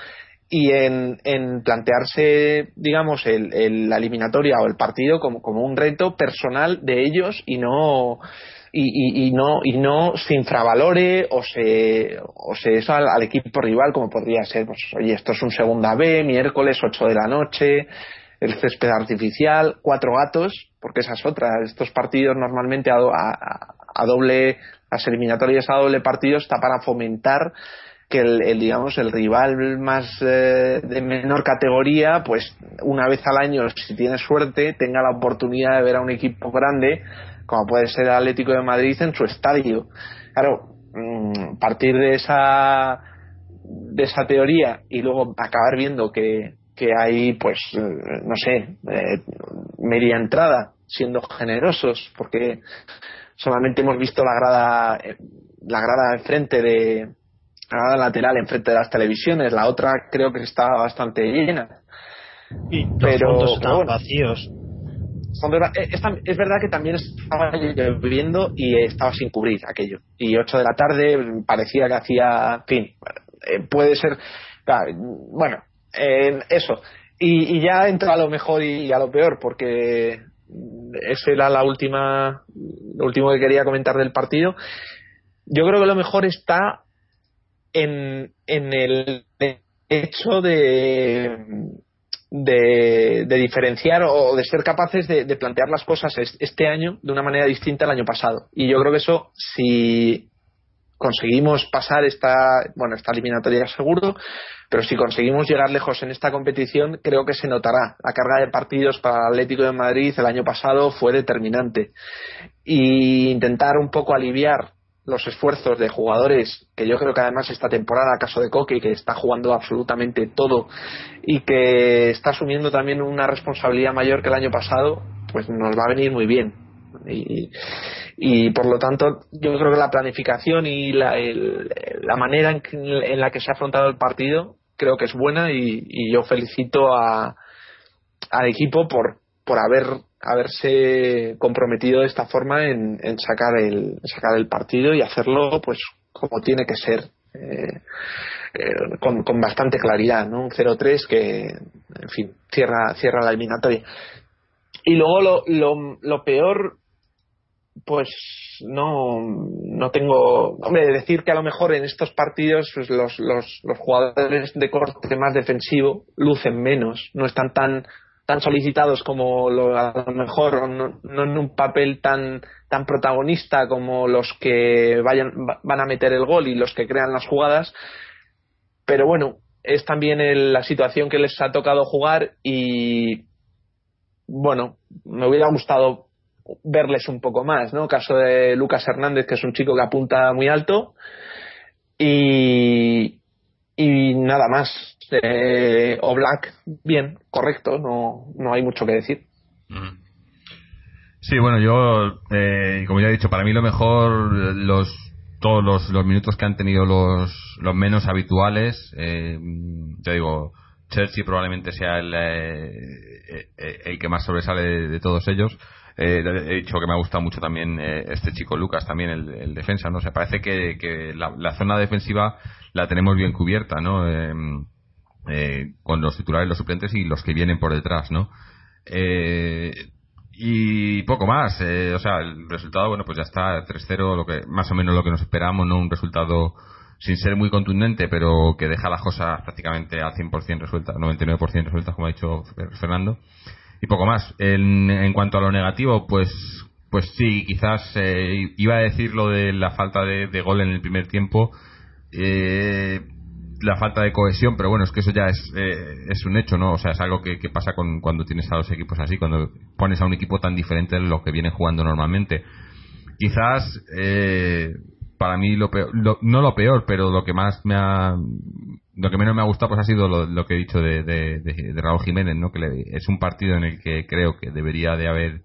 y en, en plantearse, digamos, el, la eliminatoria o el partido como, como un reto personal de ellos y no y, y, no y no se infravalore o se o se eso al, equipo rival como podría ser pues oye esto es un segunda B miércoles 8 de la noche el césped artificial cuatro gatos porque esa es otra. Estos partidos normalmente a, a, a doble las eliminatorias a doble partido está para fomentar que el, digamos el rival más eh, de menor categoría pues una vez al año si tiene suerte tenga la oportunidad de ver a un equipo grande como puede ser el Atlético de Madrid en su estadio. Claro mm, partir de esa de esa teoría y luego acabar viendo que, que hay pues eh, no sé eh, media entrada siendo generosos porque solamente hemos visto la grada la grada enfrente de la lateral enfrente de las televisiones, la otra creo que estaba bastante llena. Y pero, estaban vacíos. Eh, es, verdad que también estaba lloviendo y estaba sin cubrir aquello. Y 8 de la tarde parecía que hacía. fin, eh, puede ser. Bueno, eso. Y, ya entra a lo mejor y a lo peor, porque esa era la última. Lo último que quería comentar del partido. Yo creo que lo mejor está en, en el hecho de, de, diferenciar o de ser capaces de, plantear las cosas este año de una manera distinta al año pasado. Y yo creo que eso, si conseguimos pasar esta, bueno, esta eliminatoria seguro, pero si conseguimos llegar lejos en esta competición, creo que se notará. La carga de partidos para el Atlético de Madrid el año pasado fue determinante. Y intentar un poco aliviar los esfuerzos de jugadores que yo creo que además esta temporada, caso de Coque, que está jugando absolutamente todo y que está asumiendo también una responsabilidad mayor que el año pasado, pues nos va a venir muy bien. Y, y por lo tanto, yo creo que la planificación y la, la manera en, la que se ha afrontado el partido creo que es buena y, y yo felicito a, al equipo por, por haber haberse comprometido de esta forma en, sacar el sacar el partido y hacerlo pues como tiene que ser eh, eh, con, con, bastante claridad no un 0-3 que en fin cierra cierra la eliminatoria. Y luego lo, lo, lo peor pues no no tengo hombre decir que a lo mejor en estos partidos pues los, los, los jugadores de corte más defensivo lucen menos no están tan tan solicitados como lo, a lo mejor no, en un papel tan tan protagonista como los que vayan van a meter el gol y los que crean las jugadas. Pero bueno es también la situación que les ha tocado jugar y bueno me hubiera gustado verles un poco más no caso de Lucas Hernández que es un chico que apunta muy alto. Y y nada más eh, o Black, bien, correcto, no, no hay mucho que decir. Sí, bueno, yo, eh, como ya he dicho, para mí lo mejor, los todos los, los minutos que han tenido los, los menos habituales, eh, digo, Chelsea probablemente sea el, eh, eh, el que más sobresale de, todos ellos. He dicho que me ha gustado mucho también este chico Lucas, también el, defensa, ¿no? se parece que, la, zona defensiva la tenemos bien cubierta, ¿no? eh, con los titulares, los suplentes y los que vienen por detrás, ¿no? Eh, y poco más, eh, o sea, el resultado, bueno, pues ya está 3-0, lo que más o menos lo que nos esperamos, ¿no? Un resultado sin ser muy contundente, pero que deja las cosas prácticamente al 100% resueltas, 99% resueltas, como ha dicho Fernando. Y poco más. En, cuanto a lo negativo, pues pues sí, quizás eh, iba a decir lo de la falta de, de gol en el primer tiempo. Eh, la falta de cohesión, pero bueno, es que eso ya es, eh, es un hecho, ¿no? O sea, es algo que, pasa con, cuando tienes a los equipos así, cuando pones a un equipo tan diferente de lo que viene jugando normalmente. Quizás, eh, para mí, lo peor, no lo peor, pero lo que más me ha, lo que menos me ha gustado pues ha sido lo, que he dicho de, de, Raúl Jiménez, ¿no? Que es un partido en el que creo que debería de haber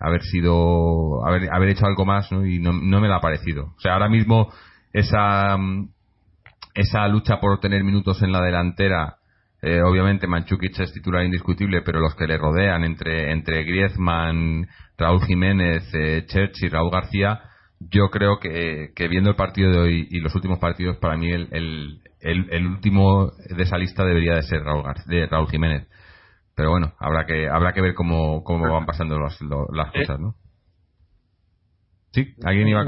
haber sido haber, haber hecho algo más ¿no? y no, no me lo ha parecido o sea ahora mismo esa esa lucha por tener minutos en la delantera, eh, obviamente Manchukic es titular indiscutible, pero los que le rodean entre, entre Griezmann, Raúl Jiménez, eh, y Raúl García, yo creo que, que, viendo el partido de hoy y los últimos partidos, para mí el, el, el, último de esa lista debería de ser Raúl, de Raúl Jiménez. Pero bueno, habrá que, habrá que ver cómo, cómo van pasando las cosas, ¿no?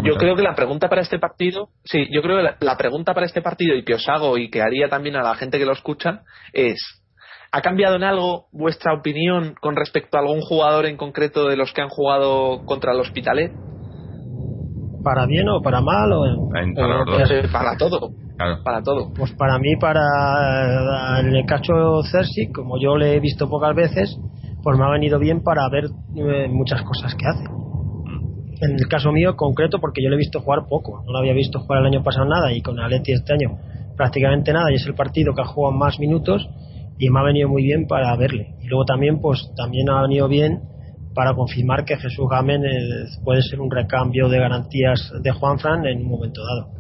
Yo creo que la pregunta para este partido, sí, yo creo que la, pregunta para este partido y que os hago y que haría también a la gente que lo escucha es, ¿ha cambiado en algo vuestra opinión con respecto a algún jugador en concreto de los que han jugado contra el Hospitalet? ¿Para bien o para mal? O para, todo. para todo. Pues para mí, para en el caso Cersei, como yo le he visto pocas veces, pues me ha venido bien para ver eh, muchas cosas que hace. En el caso mío concreto, porque yo le he visto jugar poco, no lo había visto jugar el año pasado nada y con Aleti este año prácticamente nada y es el partido que ha jugado más minutos y me ha venido muy bien para verle. Y luego también, pues también ha venido bien para confirmar que Jesús Gamen puede ser un recambio de garantías de Juan Fran en un momento dado.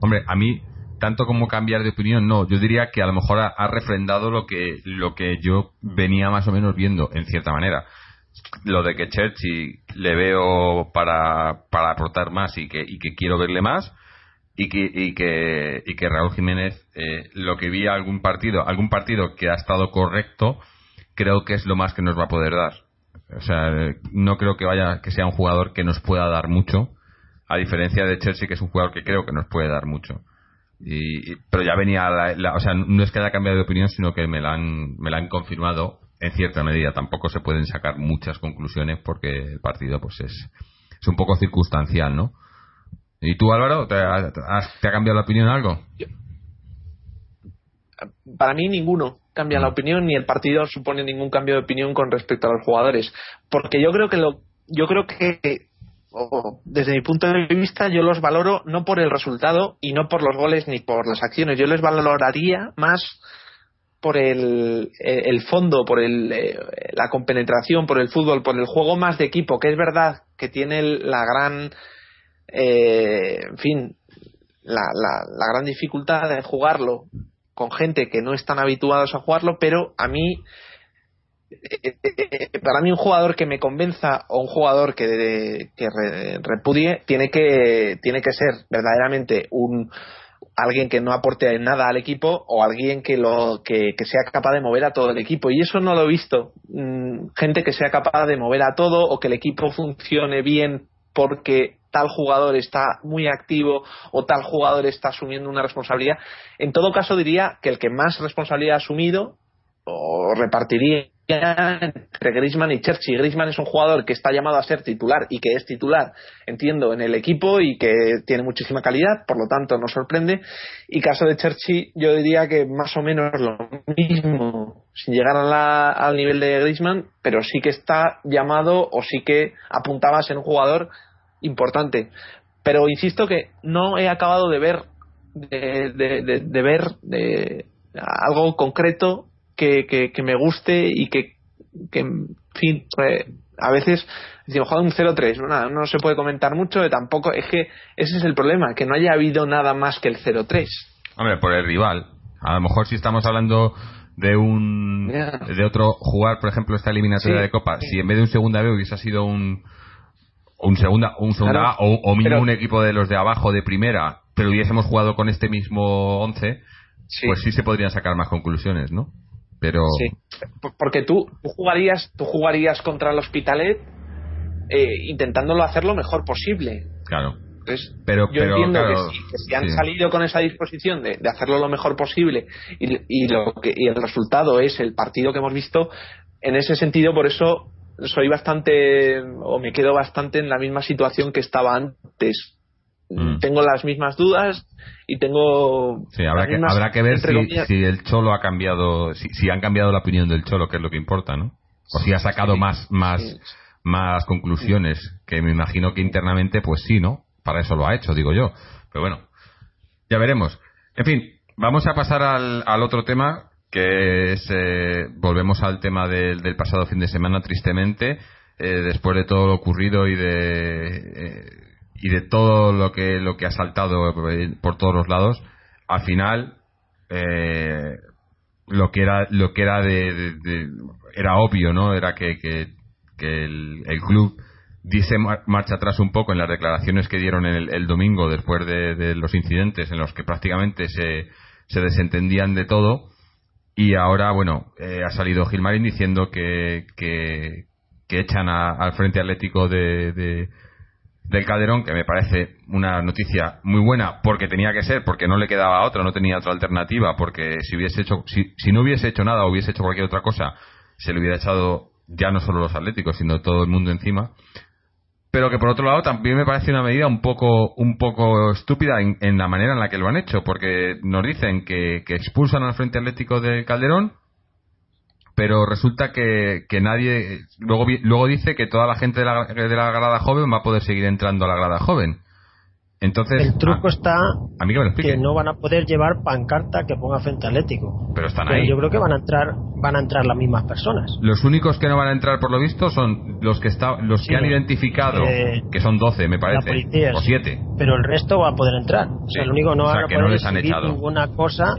Hombre, a mí tanto como cambiar de opinión, no. Yo diría que a lo mejor ha, refrendado lo que, lo que yo venía más o menos viendo, en cierta manera. Lo de que Churchill le veo para, para aportar más y que, y que quiero verle más. Y que, y que, y que Raúl Jiménez, eh, lo que vi algún partido, algún partido que ha estado correcto, creo que es lo más que nos va a poder dar. O sea, no creo que vaya, que sea un jugador que nos pueda dar mucho, a diferencia de Chelsea, que es un jugador que creo que nos puede dar mucho. Y, pero ya venía, o sea, no es que haya cambiado de opinión, sino que me la, han, me la han confirmado en cierta medida. Tampoco se pueden sacar muchas conclusiones porque el partido pues es, es un poco circunstancial, ¿no? ¿Y tú, Álvaro, te ha, te ha cambiado la opinión algo? Para mí ninguno cambia la opinión ni el partido supone ningún cambio de opinión con respecto a los jugadores, porque yo creo que lo, yo creo que desde mi punto de vista, yo los valoro no por el resultado y no por los goles ni por las acciones. Yo les valoraría más por el, el fondo, por el, eh, la compenetración, por el fútbol, por el juego más de equipo, que es verdad que tiene la gran, eh, en fin, la, la, la gran dificultad de jugarlo con gente que no están habituados a jugarlo, pero a mí para mí un jugador que me convenza o un jugador que, que repudie tiene que tiene que ser verdaderamente un alguien que no aporte nada al equipo o alguien que lo que, sea capaz de mover a todo el equipo. Y eso no lo he visto mm, gente que sea capaz de mover a todo o que el equipo funcione bien porque tal jugador está muy activo o tal jugador está asumiendo una responsabilidad en todo caso diría que el que más responsabilidad ha asumido o repartiría entre Griezmann y Cherchi. Griezmann es un jugador que está llamado a ser titular y que es titular, entiendo, en el equipo y que tiene muchísima calidad, por lo tanto no sorprende. Y caso de Cherchi, yo diría que más o menos lo mismo, sin llegar al nivel de Griezmann, pero sí que está llamado o sí que apuntaba a ser un jugador importante. Pero insisto que no he acabado de ver de, de ver de algo concreto que, que, me guste y que, que en fin, pues, a veces decimos, joder, un 0-3, no, no se puede comentar mucho, tampoco, es que ese es el problema, que no haya habido nada más que el 0-3. Hombre, por el rival. A lo mejor si estamos hablando de un de otro jugar, por ejemplo, esta eliminatoria de Copa, si en vez de un segunda B hubiese sido un un segunda un segunda A o, o mínimo un equipo de los de abajo de primera, pero hubiésemos jugado con este mismo 11, pues sí se podrían sacar más conclusiones, ¿no? pero sí. porque tú, jugarías tú jugarías contra el Hospitalet eh, intentándolo hacer lo mejor posible. Claro. Pero, yo entiendo que, si, han salido con esa disposición de, hacerlo lo mejor posible y, lo que, y el resultado es el partido que hemos visto en ese sentido por eso soy bastante o me quedo bastante en la misma situación que estaba antes. Mm. tengo las mismas dudas y tengo sí habrá que habrá que ver si, el cholo ha cambiado si, han cambiado la opinión del cholo que es lo que importa no o si ha sacado más más más conclusiones que me imagino que internamente pues sí no para eso lo ha hecho digo yo. Pero bueno ya veremos. En fin vamos a pasar al, al otro tema que es eh, volvemos al tema del, del pasado fin de semana tristemente eh, después de todo lo ocurrido y de eh, y de todo lo que lo que ha saltado por todos los lados al final lo que era lo que era de, era obvio no era que, que, el, club dice marcha atrás un poco en las declaraciones que dieron el, el domingo después de, los incidentes en los que prácticamente se, se desentendían de todo y ahora bueno eh, ha salido Gilmarín diciendo que, que, echan al frente atlético de, del Calderón, que me parece una noticia muy buena porque tenía que ser, porque no le quedaba otra, no tenía otra alternativa, porque si hubiese hecho, si, si no hubiese hecho nada o hubiese hecho cualquier otra cosa, se le hubiera echado ya no solo los atléticos, sino todo el mundo encima. Pero que por otro lado también me parece una medida un poco un poco estúpida en, la manera en la que lo han hecho, porque nos dicen que, expulsan al Frente Atlético de Calderón, pero resulta que, que nadie luego luego dice que toda la gente de la, de la grada joven va a poder seguir entrando a la grada joven entonces, el truco está a mí que, no van a poder llevar pancarta que ponga frente atlético. Pero están ahí. Yo creo que van a entrar van a entrar las mismas personas. Los únicos que no van a entrar por lo visto son los que está, los que han identificado, eh, que son 12 me parece, o 7. Pero el resto va a poder entrar. O sea, lo único no van a poder les han echado. ninguna cosa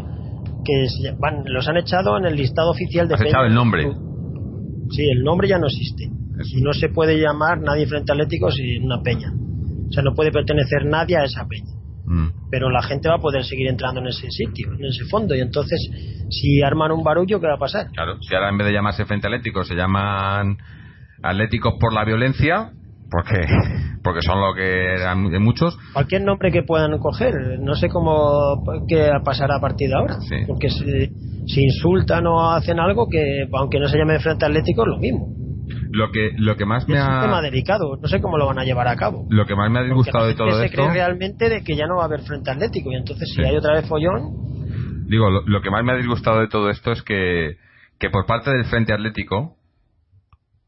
que van, los han echado en el listado oficial de Has echado el nombre. Sí, el nombre ya no existe. Y no se puede llamar nadie frente atlético sin una peña. O sea, no puede pertenecer nadie a esa peña. Mm. Pero la gente va a poder seguir entrando en ese sitio, en ese fondo. Y entonces, si arman un barullo, ¿qué va a pasar? Claro, si ahora en vez de llamarse Frente Atlético se llaman Atléticos por la Violencia, porque porque son lo que eran de muchos. Cualquier nombre que puedan coger, no sé cómo qué pasará a partir de ahora. Porque si, si, insultan o hacen algo que, aunque no se llame Frente Atlético, es lo mismo. Lo que, lo que más me ha... un tema delicado, no sé cómo lo van a llevar a cabo. Lo que más me ha disgustado de todo se esto... cree realmente de que ya no va a haber frente atlético y entonces si hay otra vez follón... Digo, lo, que más me ha disgustado de todo esto es que, que por parte del frente atlético,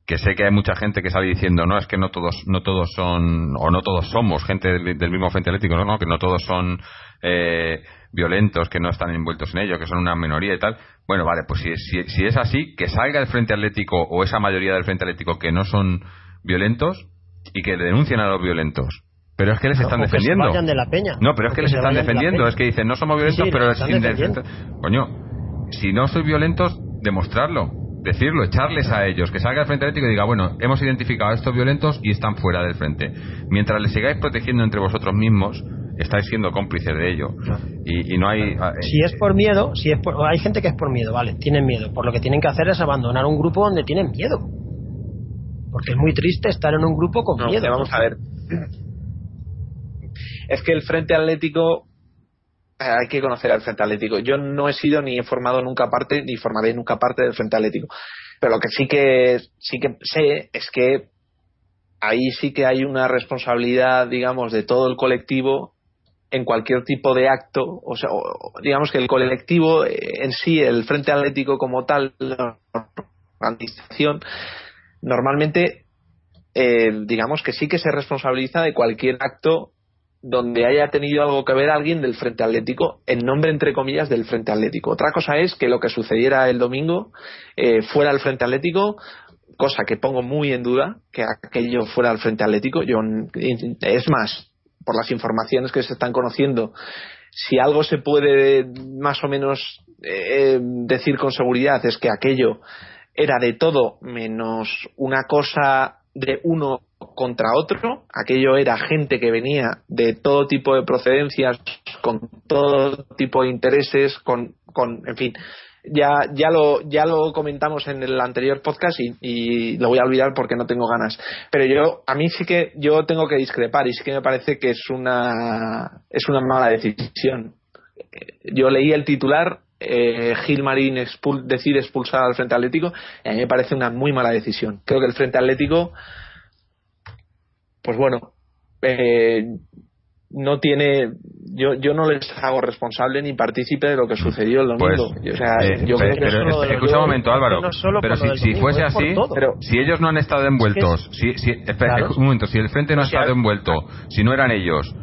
que sé que hay mucha gente que sale diciendo, no, es que no todos, no todos son, o no todos somos gente del, mismo frente atlético, no, no, que no todos son eh, violentos, que no están envueltos en ello, que son una minoría y tal. Bueno, vale, pues si, si, es así, que salga el Frente Atlético o esa mayoría del Frente Atlético que no son violentos y que denuncien a los violentos. Pero es que les están defendiendo. de la peña. No, pero es que les están defendiendo. Es que dicen, no somos violentos, pero es sin Coño, si no sois violentos, demostrarlo. Decirlo, echarles a ellos. Que salga el Frente Atlético y diga, bueno, hemos identificado a estos violentos y están fuera del frente. Mientras les sigáis protegiendo entre vosotros mismos, estáis siendo cómplices de ello. Y, no hay. Ah, si es por miedo, si es por, hay gente que es por miedo, vale, tienen miedo. Por lo que tienen que hacer es abandonar un grupo donde tienen miedo. Porque es muy triste estar en un grupo con miedo. Vamos a ver. Es que el Frente Atlético. Eh, hay que conocer al Frente Atlético. Yo no he sido ni he formado nunca parte, ni formaré nunca parte del Frente Atlético. Pero lo que sí que, sí que sé es que ahí sí que hay una responsabilidad, digamos, de todo el colectivo en cualquier tipo de acto, o sea, digamos que el colectivo eh, en sí, el Frente Atlético como tal, la organización, normalmente, eh, digamos que sí que se responsabiliza de cualquier acto donde haya tenido algo que ver alguien del Frente Atlético, en nombre, entre comillas, del Frente Atlético. Otra cosa es que lo que sucediera el domingo eh, fuera el Frente Atlético, cosa que pongo muy en duda, que aquello fuera el Frente Atlético. Yo, es más, por las informaciones que se están conociendo, si algo se puede más o menos eh, decir con seguridad es que aquello era de todo menos una cosa de uno contra otro, aquello era gente que venía de todo tipo de procedencias, con todo tipo de intereses, con, con en fin, ya, ya, lo, ya lo comentamos en el anterior podcast y, lo voy a olvidar porque no tengo ganas. Pero yo, a mí sí que yo tengo que discrepar y sí que me parece que es una, es una mala decisión. Yo leí el titular, eh, Gil Marín decide expulsar al Frente Atlético y a mí me parece una muy mala decisión. Creo que el Frente Atlético, pues bueno, eh, no tiene yo yo no les hago responsable ni partícipe de lo que sucedió el domingo pues, o sea, eh, yo creo que escucha un momento Álvaro pero si, fuese así pero si ellos no han estado envueltos si, si espera, un momento si el frente no ha estado envuelto si no eran ellos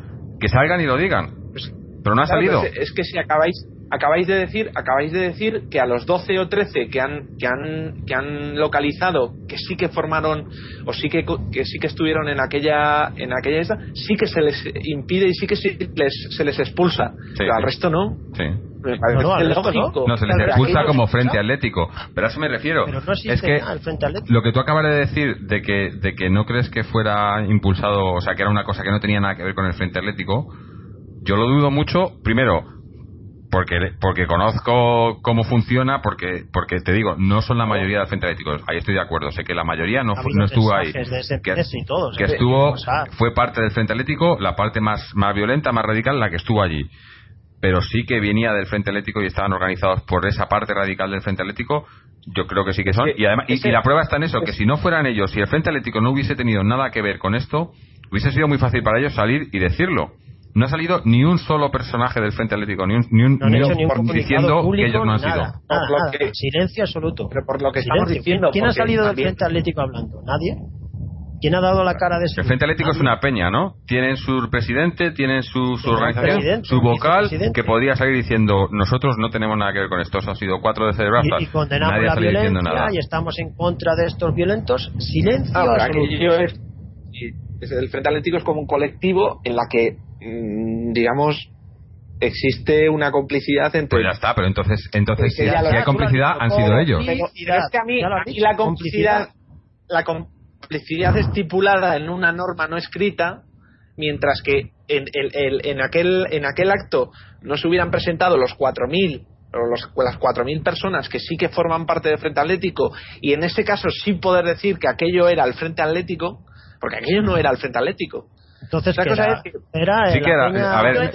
que salgan y lo digan. Pues, pero no ha salido. es que si acabáis acabáis de decir acabáis de decir que a los 12 o 13 que han que han que han localizado que sí que formaron o sí que, que sí que estuvieron en aquella en aquella esta, sí que se les impide y sí que se les, se les expulsa. Pero al resto no. Sí. no, se les expulsa como frente atlético. Pero a eso me refiero. Es que lo que tú acabas de decir de que de que no crees que fuera impulsado o sea que era una cosa que no tenía nada que ver con el frente atlético yo lo dudo mucho primero porque porque conozco cómo funciona porque porque te digo no son la mayoría de frente atléticos ahí estoy de acuerdo sé que la mayoría no, no estuvo ahí que, estuvo fue parte del frente atlético la parte más más violenta más radical la que estuvo allí pero sí que venía del Frente Atlético y estaban organizados por esa parte radical del Frente Atlético, yo creo que sí que son. y además, y, la prueba está en eso, que si no fueran ellos, si el Frente Atlético no hubiese tenido nada que ver con esto, hubiese sido muy fácil para ellos salir y decirlo. No ha salido ni un solo personaje del Frente Atlético, ni un, ni un, diciendo que ellos no han sido. Silencio absoluto. Pero por lo que estamos diciendo. ¿Quién ha salido del Frente Atlético hablando? ¿Nadie? ¿Quién ha dado la cara de eso? El Frente Atlético es una peña, ¿no? Tienen su presidente, tienen su, su organización, su vocal, que podría salir diciendo nosotros no tenemos nada que ver con esto, eso ha sido cuatro de cerebrazas. Y, y condenamos la violencia y estamos en contra de estos violentos. Silencio Ahora, es, el Frente Atlético es como un colectivo en la que, digamos, existe una complicidad entre. Pues ya está, pero entonces, entonces si, hay complicidad, han sido ellos. Pero, es que a mí, la complicidad, la complicidad estipulada en una norma no escrita, mientras que en, el, en, aquel, en aquel acto no se hubieran presentado los 4.000 o los, las 4.000 personas que sí que forman parte del Frente Atlético y en ese caso sí poder decir que aquello era el Frente Atlético, porque aquello no era el Frente Atlético. Entonces, la cosa era, sí que era, a ver, eh,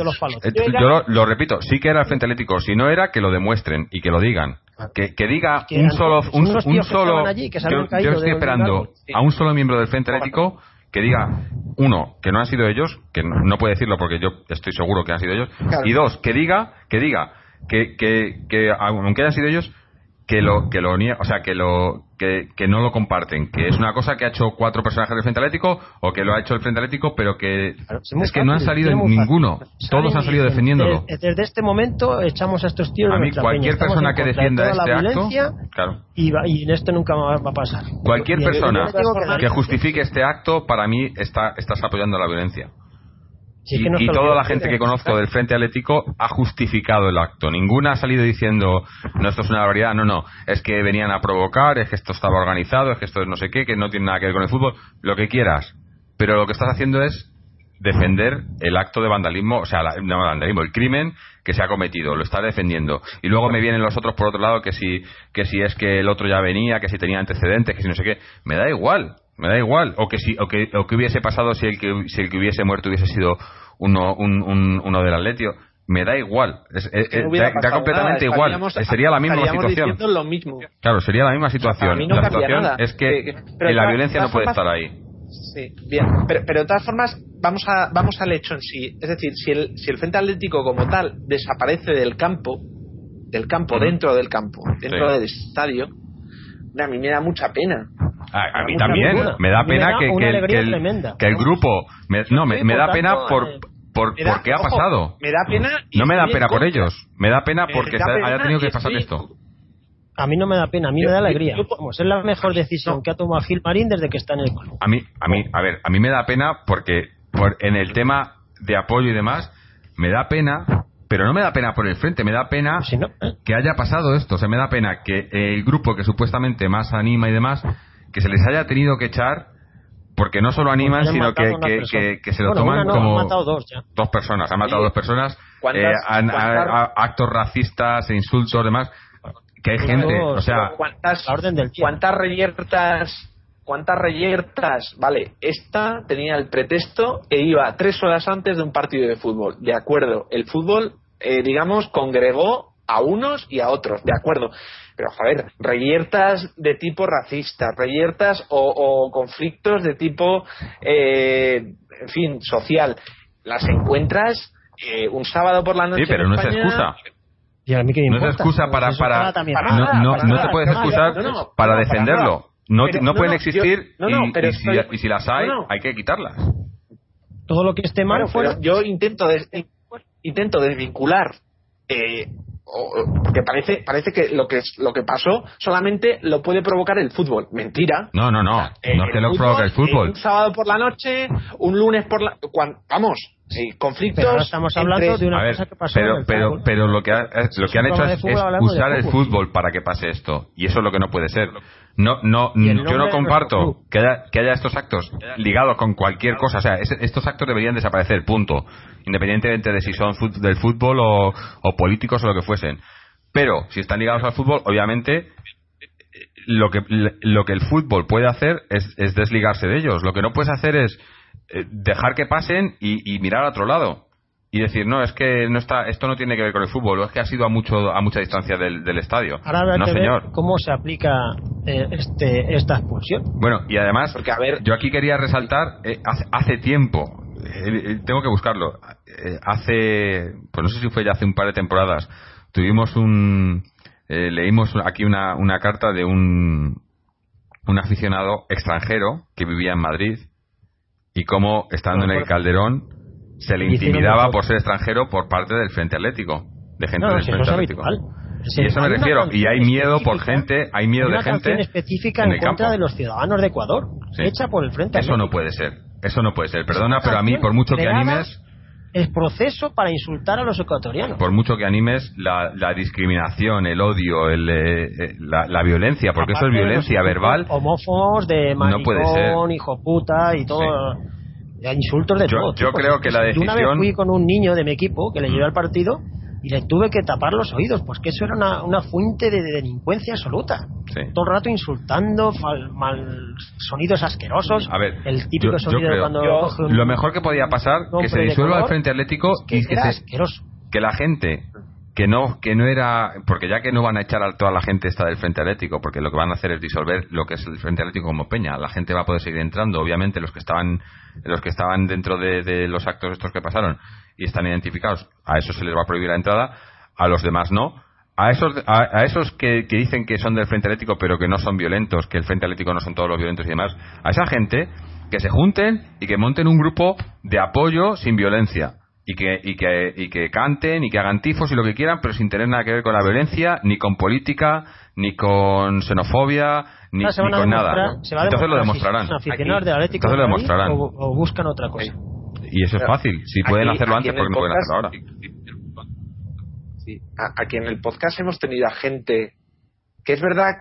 yo lo, repito, sí que era el Frente Atlético. Si no era, que lo demuestren y que lo digan. Que, que diga un solo, un, solo, yo, estoy esperando a un solo miembro del Frente Atlético que diga, uno, que no han sido ellos, que no, puede decirlo porque yo estoy seguro que han sido ellos, y dos, que diga, que diga, que, que, que aunque hayan sido ellos, que lo que lo o sea que lo que, que, no lo comparten que es una cosa que ha hecho cuatro personajes del Frente Atlético o que lo ha hecho el Frente Atlético pero que es que no han salido ninguno. Todos han salido defendiéndolo. Desde este momento echamos a estos tíos a mí cualquier persona que defienda este acto claro. y, y, en esto nunca va a pasar. Cualquier persona que justifique este acto para mí está estás apoyando la violencia y, toda la gente que conozco del Frente Atlético ha justificado el acto. Ninguna ha salido diciendo, no, esto es una barbaridad, no, no, es que venían a provocar, es que esto estaba organizado, es que esto es no sé qué, que no tiene nada que ver con el fútbol, lo que quieras. Pero lo que estás haciendo es defender el acto de vandalismo, o sea, la, no, vandalismo, el crimen que se ha cometido, lo está defendiendo. Y luego me vienen los otros por otro lado que si, que si es que el otro ya venía, que si tenía antecedentes, que si no sé qué, me da igual me da igual o que si o que, o que hubiese pasado si el que si el que hubiese muerto hubiese sido uno un, un, uno del Atletio me da igual es, da, completamente igual sería la misma situación. lo mismo. claro sería la misma situación. la situación es que, la violencia no puede estar ahí. Sí bien pero, pero de todas formas vamos a vamos al hecho en sí. Es decir si el si el frente atlético como tal desaparece del campo del campo dentro del campo dentro del estadio a mí me da mucha pena a, mí también me da pena que, que, el, grupo no me, me da pena por por, qué ha pasado me da pena no me da pena por ellos me da pena porque haya tenido que pasar esto a mí no me da pena, a mí me da alegría. Vamos, es la mejor decisión que ha tomado Gil Marín desde que está en el club. A mí, a mí, a ver, a mí me da pena porque por, en el tema de apoyo y demás, me da pena pero no me da pena por el frente, me da pena ¿eh? que haya pasado esto, o sea, me da pena que el grupo que supuestamente más anima y demás, que se les haya tenido que echar porque no solo animan, sino que, que, se lo toman como dos, personas, han matado dos personas, eh, actos racistas e insultos, demás, que hay gente, o sea, ¿cuántas, ¿cuántas reyertas ¿Cuántas reyertas? Vale, esta tenía el pretexto e iba tres horas antes de un partido de fútbol. De acuerdo, el fútbol, eh, digamos, congregó a unos y a otros, de acuerdo. Pero, a ver, reyertas de tipo racista, reyertas o, conflictos de tipo, eh, en fin, social, las encuentras eh, un sábado por la noche. Sí, pero no es excusa. no es excusa para, para, no, no, te puedes excusar para defenderlo no, no, pueden existir y, si, las hay, hay que quitarlas. Todo lo que esté mal Yo intento, intento desvincular eh, porque parece parece que lo que lo que pasó solamente lo puede provocar el fútbol. Mentira. No no no. No te lo provoca el fútbol un sábado por la noche un lunes por la vamos sí, conflictos estamos hablando de una cosa que pasó pero pero pero lo que lo que han hecho es, usar el fútbol para que pase esto y eso es lo que no puede ser no, no, yo no comparto que haya, que haya, estos actos ligados con cualquier cosa. O sea, estos actos deberían desaparecer, punto. Independientemente de si son del fútbol o, políticos o lo que fuesen. Pero, si están ligados al fútbol, obviamente, lo que, lo que el fútbol puede hacer es, desligarse de ellos. Lo que no puedes hacer es eh, dejar que pasen y, mirar a otro lado. y decir no es que no está esto no tiene que ver con el fútbol o es que ha sido a mucho a mucha distancia del, estadio Ahora no señor ver cómo se aplica eh, este esta expulsión. Bueno y además porque a ver yo aquí quería resaltar eh, hace, hace, tiempo eh, tengo que buscarlo hace pues no sé si fue ya hace un par de temporadas tuvimos un leímos aquí una, una carta de un un aficionado extranjero que vivía en Madrid y cómo estando en el Calderón se le intimidaba por ser extranjero por parte del Frente Atlético, de gente del Frente Atlético. y eso me refiero. Y hay miedo por gente, hay miedo de gente. específica en, contra de los ciudadanos de Ecuador, hecha por el Frente Eso no puede ser. Eso no puede ser. Perdona, pero a mí, por mucho que animes. El proceso para insultar a los ecuatorianos. Por mucho que animes la, discriminación, el odio, el, eh, eh, la, violencia, porque eso es violencia verbal. Homófobos de maricón, no hijo puta y todo insultos de yo, todo. Yo creo que la decisión. Yo una vez fui con un niño de mi equipo que le llevé al partido y le tuve que tapar los oídos, pues que eso era una, una fuente de, delincuencia absoluta. Todo el rato insultando, mal, sonidos asquerosos. A ver, el típico sonido de cuando. lo mejor que podía pasar, que se disuelva el Frente Atlético que y que, que la gente que no que no era porque ya que no van a echar a toda la gente esta del Frente Atlético porque lo que van a hacer es disolver lo que es el Frente Atlético como Peña la gente va a poder seguir entrando obviamente los que estaban los que estaban dentro de, los actos estos que pasaron y están identificados a eso se les va a prohibir la entrada a los demás no a esos a, esos que, que, dicen que son del Frente Atlético pero que no son violentos que el Frente Atlético no son todos los violentos y demás a esa gente que se junten y que monten un grupo de apoyo sin violencia y que, y que, y que canten y que hagan tifos y lo que quieran, pero sin tener nada que ver con la violencia, ni con política, ni con xenofobia, ni, con nada. Entonces lo demostrarán. Entonces lo demostrarán. O, buscan otra cosa. Y eso es fácil. Si pueden hacerlo antes, porque no pueden hacerlo ahora? Sí. Aquí en el podcast hemos tenido a gente que es verdad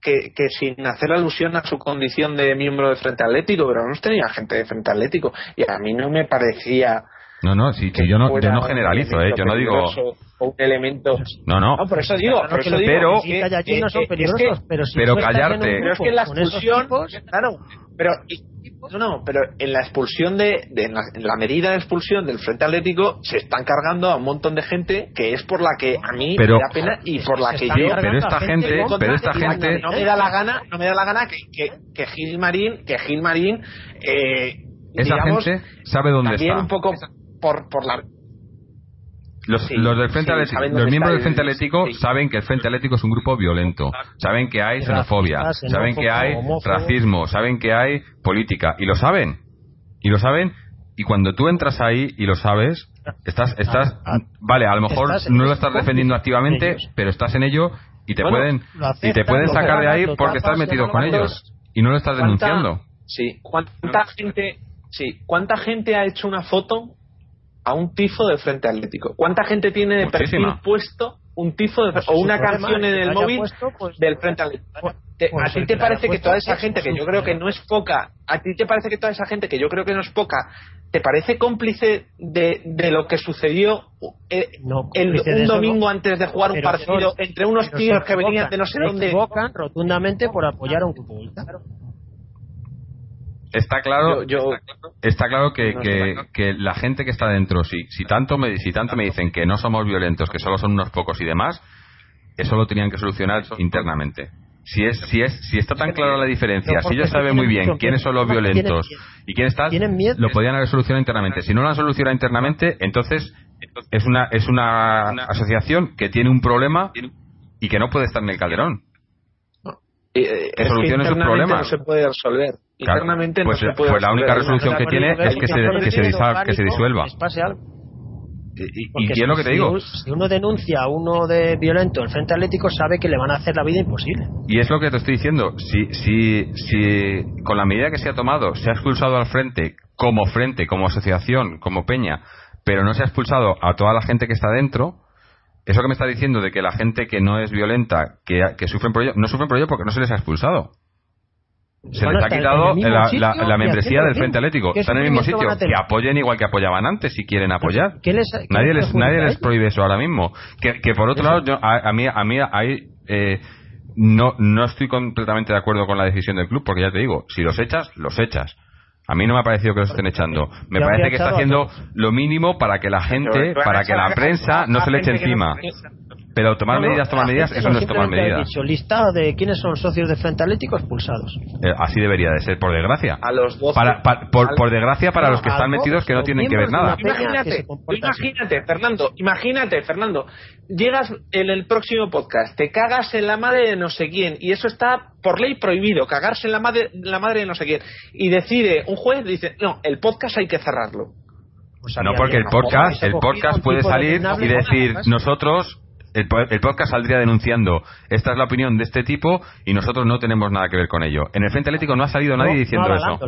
que, que, sin hacer alusión a su condición de miembro de Frente Atlético, pero hemos tenido a gente de Frente Atlético y a mí no me parecía no, no, sí, yo no, yo no generalizo, ¿eh? Yo no digo... Un elemento... No, no. por eso digo, por eso digo pero... Que, no son peligrosos, pero, si pero callarte... Pero es que en la expulsión... Claro, pero... No, no, pero en la expulsión de, de en, la, medida de expulsión del Frente Atlético se están cargando a un montón de gente que es por la que a mí me da pena y por la que yo pero esta gente, pero esta gente no me da la gana, no me da la gana que que, que Gil Marín, que Gil Marín eh, esa gente sabe dónde está. un poco por, por la los, los, del Frente Atlético, los miembros del Frente Atlético saben que el Frente Atlético es un grupo violento, saben que hay xenofobia, saben que hay racismo, saben que hay política. Y lo saben. Y lo saben. Y cuando tú entras ahí y lo sabes, estás estás ah, ah, vale, a lo mejor no lo estás defendiendo activamente, pero estás en ello y te pueden y te pueden sacar de ahí porque estás metido con ellos. Y no lo estás denunciando. Sí, ¿cuánta gente Sí, ¿cuánta gente ha hecho una foto a un tifo del Frente Atlético? ¿Cuánta gente tiene de perfil puesto un tifo de, pues o una canción en el móvil pues, del Frente Atlético? Pues, ¿A ti te parece que toda esa gente que yo creo que no es poca, a ti te parece que toda esa gente que yo creo que no es poca, te parece cómplice de, de lo que sucedió eh, el, un domingo antes de jugar un partido entre unos tíos que venían de no sé dónde? Se equivocan rotundamente por apoyar a un grupo está claro está claro que, que, la gente que está dentro si, si tanto me si tanto me dicen que no somos violentos que solo son unos pocos y demás eso lo tenían que solucionar internamente. Si es si es si está tan clara la diferencia si ellos saben muy bien quiénes son los violentos y quién está lo podían haber solucionado internamente. Si no lo han solucionado internamente entonces es una es una asociación que tiene un problema y que no puede estar en el calderón eh, es soluciones sus problemas no se puede resolver internamente pues, no se puede pues la única resolución que tiene es que se, que se, que se disuelva. Y, y, es lo que te digo. Si uno denuncia a uno de violento el Frente Atlético, sabe que le van a hacer la vida imposible. Y es lo que te estoy diciendo. Si, si, si con la medida que se ha tomado se ha expulsado al Frente como Frente, como asociación, como Peña, pero no se ha expulsado a toda la gente que está dentro, eso que me está diciendo de que la gente que no es violenta, que, que sufren por ello, no sufren por ello porque no se les ha expulsado se les ha quitado la, membresía del Frente Atlético. Están en el mismo sitio. Que apoyen igual que apoyaban antes si quieren apoyar. nadie les, nadie les prohíbe eso ahora mismo. Que, que por otro lado, yo, a, mí, a mí hay, eh, no, no estoy completamente de acuerdo con la decisión del club porque ya te digo, si los echas, los echas. A mí no me ha parecido que los estén echando. Me parece que está haciendo lo mínimo para que la gente, para que la prensa no se le eche encima. Pero tomar medidas, tomar medidas, eso no es tomar medidas. Dicho, lista de quiénes son socios de Frente Atlético expulsados. Eh, así debería de ser, por desgracia. A los dos. por, desgracia para los que están metidos que no tienen que ver nada. Imagínate, imagínate, Fernando, imagínate, Fernando, llegas en el próximo podcast, te cagas en la madre de no sé quién, y eso está por ley prohibido, cagarse en la madre, la madre de no sé quién. Y decide, un juez dice, no, el podcast hay que cerrarlo. Pues no, porque el podcast, el podcast puede salir y decir, nosotros el, podcast saldría denunciando esta es la opinión de este tipo y nosotros no tenemos nada que ver con ello. En el Frente Atlético no ha salido nadie diciendo eso.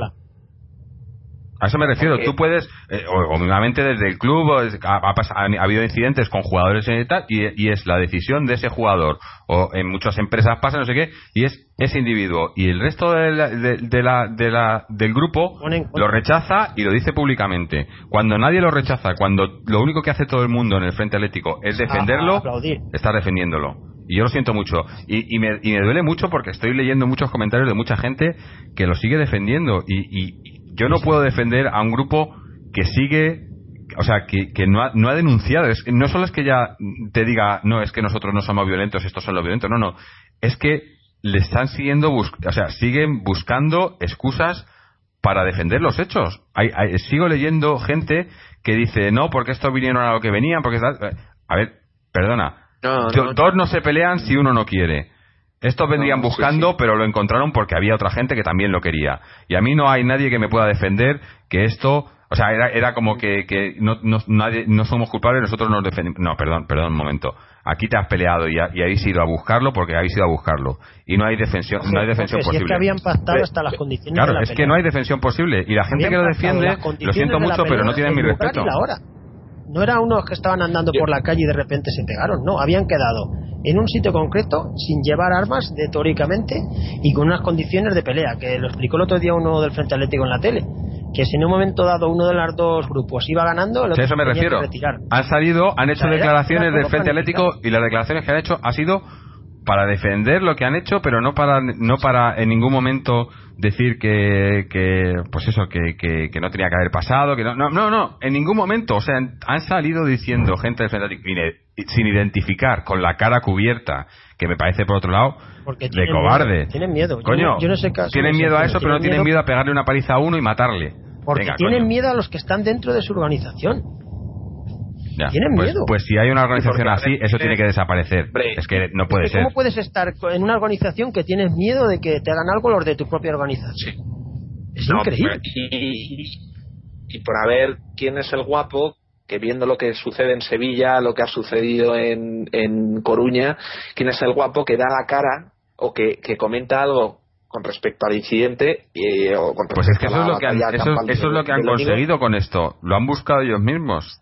A eso me refiero. Tú puedes, eh, obviamente desde el club ha, habido incidentes con jugadores y tal, y, es la decisión de ese jugador. O en muchas empresas pasa no sé qué, y es ese individuo. Y el resto de la, del grupo lo rechaza y lo dice públicamente. Cuando nadie lo rechaza, cuando lo único que hace todo el mundo en el Frente Atlético es defenderlo, está defendiéndolo. Y yo lo siento mucho. Y, me, y me duele mucho porque estoy leyendo muchos comentarios de mucha gente que lo sigue defendiendo. y yo no puedo defender a un grupo que sigue o sea, que, que no, ha, no ha denunciado. Es, no solo es que ya te diga, no, es que nosotros no somos violentos, estos son los violentos. No, no. Es que le están siguiendo, o sea, siguen buscando excusas para defender los hechos. Hay, sigo leyendo gente que dice, no, porque estos vinieron a lo que venían, porque... A ver, perdona. dos no se pelean si uno no quiere. Estos vendrían buscando, pero lo encontraron porque había otra gente que también lo quería. Y a mí no hay nadie que me pueda defender que esto, o sea, era, era como que, que no, no, nadie, no somos culpables, nosotros nos defendemos. No, perdón, perdón un momento. Aquí te has peleado y, y habéis ido a buscarlo porque habéis ido a buscarlo. Y no hay defensión, no hay defensión posible. es que habían pactado hasta las condiciones Claro, es que no hay defensión posible. Y la gente que lo defiende, lo siento mucho, pero no tienen mi respeto. No eran unos que estaban andando por la calle y de repente se pegaron, no, habían quedado en un sitio concreto, sin llevar armas, de, teóricamente, y con unas condiciones de pelea, que lo explicó el otro día uno del Frente Atlético en la tele, que si en un momento dado uno de los dos grupos iba ganando, lo a eso me refiero. Han salido, han hecho declaraciones del Frente Atlético y las declaraciones que han hecho ha sido para defender lo que han hecho, pero no para no para en ningún momento decir que, que pues eso que, que, no tenía que haber pasado, que no, no, no, no, en ningún momento, o sea, han salido diciendo gente del Frente sin identificar, con la cara cubierta, que me parece por otro lado de cobarde. tienen miedo. Coño, yo no, sé tienen miedo a eso, pero no tienen miedo a pegarle una paliza a uno y matarle. Porque tienen miedo a los que están dentro de su organización. Tienen pues, miedo. Pues si hay una organización así, eso tiene que desaparecer. Es que no puede ser. ¿Cómo puedes estar en una organización que tienes miedo de que te hagan algo los de tu propia organización? Es increíble. y por haber quién es el guapo que viendo lo que sucede en Sevilla, lo que ha sucedido en, en Coruña, quién es el guapo que da la cara o que, que comenta algo con respecto al incidente y, o con pues es que eso es lo que han, eso, es lo que han conseguido con esto lo han buscado ellos mismos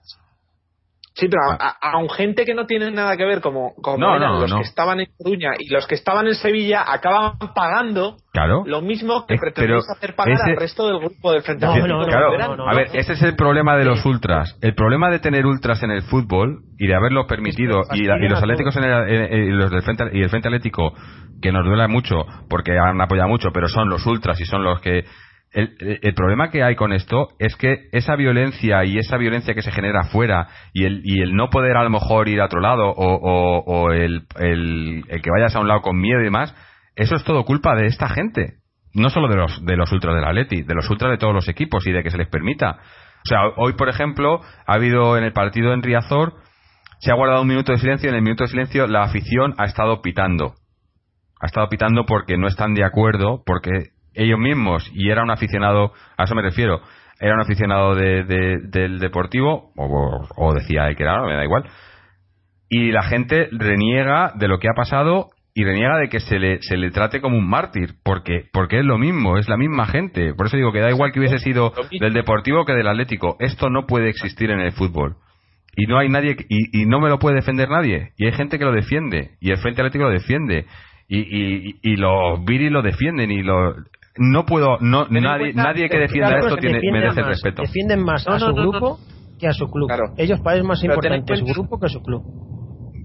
Sí, pero a, a, un gente que no tiene nada que ver, como, como los que estaban en Coruña y los que estaban en Sevilla, acaban pagando lo mismo que pretendéis hacer pagar al resto del grupo del Frente Claro, a ver, ese es el problema de los ultras. El problema de tener ultras en el fútbol y de haberlo permitido y, los atléticos en el, y los del frente, y el Frente Atlético, que nos duele mucho porque han apoyado mucho, pero son los ultras y son los que el, problema que hay con esto es que esa violencia y esa violencia que se genera afuera y el, y el no poder a lo mejor ir a otro lado o, o, el, el, que vayas a un lado con miedo y demás, eso es todo culpa de esta gente. No solo de los, de los ultras del Atleti, de los ultras de todos los equipos y de que se les permita. O sea, hoy, por ejemplo, ha habido en el partido en Riazor, se ha guardado un minuto de silencio y en el minuto de silencio la afición ha estado pitando. Ha estado pitando porque no están de acuerdo, porque ellos mismos, y era un aficionado, a eso me refiero, era un aficionado de, del deportivo, o, decía que era, me da igual, y la gente reniega de lo que ha pasado y reniega de que se le, se le trate como un mártir, porque, porque es lo mismo, es la misma gente. Por eso digo que da igual que hubiese sido del deportivo que del atlético. Esto no puede existir en el fútbol. Y no hay nadie, y, y no me lo puede defender nadie. Y hay gente que lo defiende, y el Frente Atlético lo defiende. Y, y, y los Viri lo defienden y lo, no puedo, no, nadie, nadie que defienda esto tiene, merece respeto. Defienden más a su grupo que a su club. Ellos parecen más importante su grupo que su club.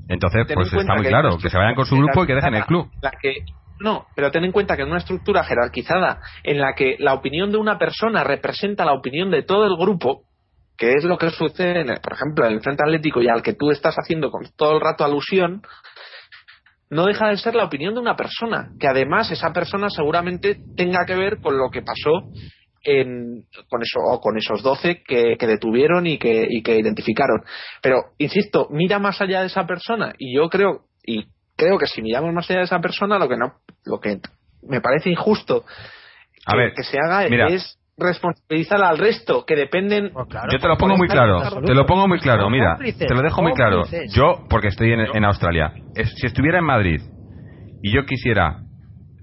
Entonces, pues está muy claro, que, se vayan con su grupo y que dejen el club. La que, no, pero ten en cuenta que en una estructura jerarquizada en la que la opinión de una persona representa la opinión de todo el grupo, que es lo que sucede, por ejemplo, en el Frente Atlético y al que tú estás haciendo con todo el rato alusión, no deja de ser la opinión de una persona, que además esa persona seguramente tenga que ver con lo que pasó en, con eso o con esos 12 que, detuvieron y que, y que identificaron. Pero insisto, mira más allá de esa persona y yo creo y creo que si miramos más allá de esa persona lo que no lo que me parece injusto que, se haga es responsabilizar al resto, que dependen. Oh, yo te lo pongo muy claro, te lo pongo muy claro, mira, te lo dejo muy claro. Yo, porque estoy en, Australia, si estuviera en Madrid y yo quisiera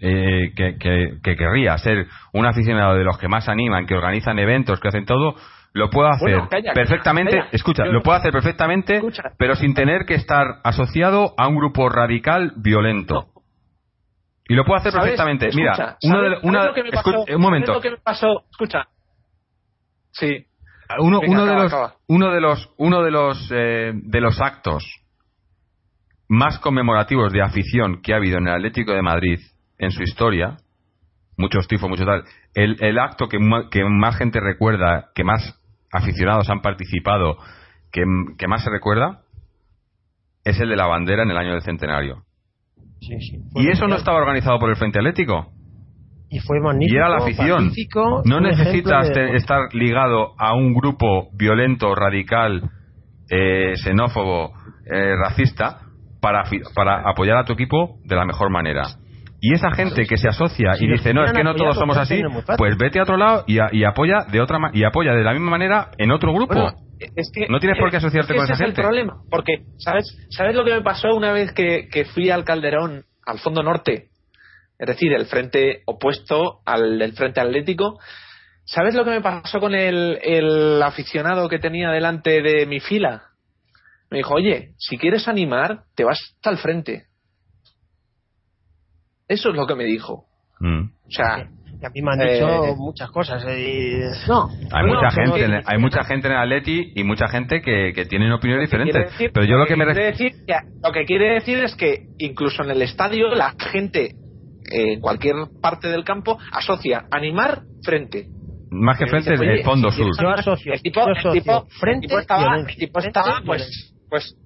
eh, que, que, querría ser un aficionado de los que más animan, que organizan eventos, que hacen todo, lo puedo hacer perfectamente, escucha, lo puedo hacer perfectamente, pero sin tener que estar asociado a un grupo radical violento. Y lo puedo hacer perfectamente. Mira, uno de, una, un momento. Escucha. Sí. Uno, uno, de los, uno de los uno de los eh, de los actos más conmemorativos de afición que ha habido en el Atlético de Madrid en su historia, muchos tifos, mucho tal, el, el acto que, que, más gente recuerda, que más aficionados han participado, que, que más se recuerda, es el de la bandera en el año del centenario. Y eso no estaba organizado por el Frente Atlético. Y fue magnífico. Y era la afición. No necesitas estar ligado a un grupo violento, radical, eh, xenófobo, eh, racista, para, para apoyar a tu equipo de la mejor manera. Y esa gente que se asocia y dice, no, es que no todos somos así, pues vete a otro lado y, y, apoya de otra y apoya de la misma manera en otro grupo no tienes por qué asociarte con esa gente. Es el problema, porque ¿sabes, ¿sabes lo que me pasó una vez que, fui al Calderón, al fondo norte? Es decir, el frente opuesto al del frente atlético. ¿Sabes lo que me pasó con el, el aficionado que tenía delante de mi fila? Me dijo, oye, si quieres animar, te vas hasta el frente. Eso es lo que me dijo. Mm. O sea, a mí me han dicho eh, muchas cosas. Eh, no, hay mucha gente, en, hay mucha gente en el Atleti y mucha gente que, que tiene opiniones diferentes. pero yo lo que, me decir, lo que quiere decir es que incluso en el estadio la gente en cualquier parte del campo asocia animar frente. Más que frente, el fondo sur. Yo asocio, el tipo, frente, estaba, el tipo estaba pues, pues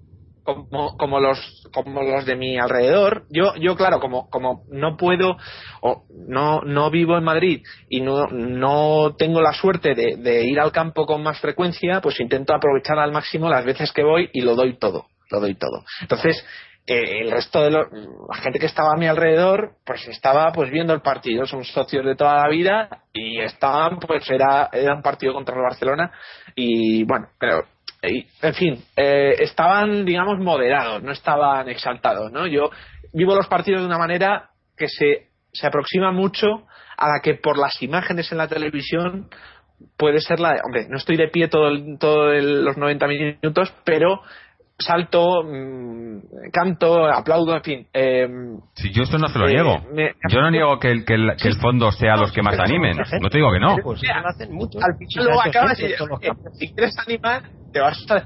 como, como los como los de mi alrededor. Yo yo claro como como no puedo o no no vivo en Madrid y no no tengo la suerte de, ir al campo con más frecuencia pues intento aprovechar al máximo las veces que voy y lo doy todo lo doy todo. Entonces eh, el resto de la gente que estaba a mi alrededor pues estaba pues viendo el partido. Son socios de toda la vida y estaban pues era era un partido contra el Barcelona y bueno pero en fin, eh, estaban, digamos, moderados, no estaban exaltados, ¿no? Yo vivo los partidos de una manera que se, se aproxima mucho a la que por las imágenes en la televisión puede ser la de, hombre, no estoy de pie todos todo los 90 minutos, pero salto, mm, canto, aplaudo, en fin. Eh, si yo esto no se lo eh, niego. yo no niego que el, que el, que el fondo sea los que más animen. No te digo que no. Pues, hacen mucho. Al final luego acabas y si quieres animar, te vas a,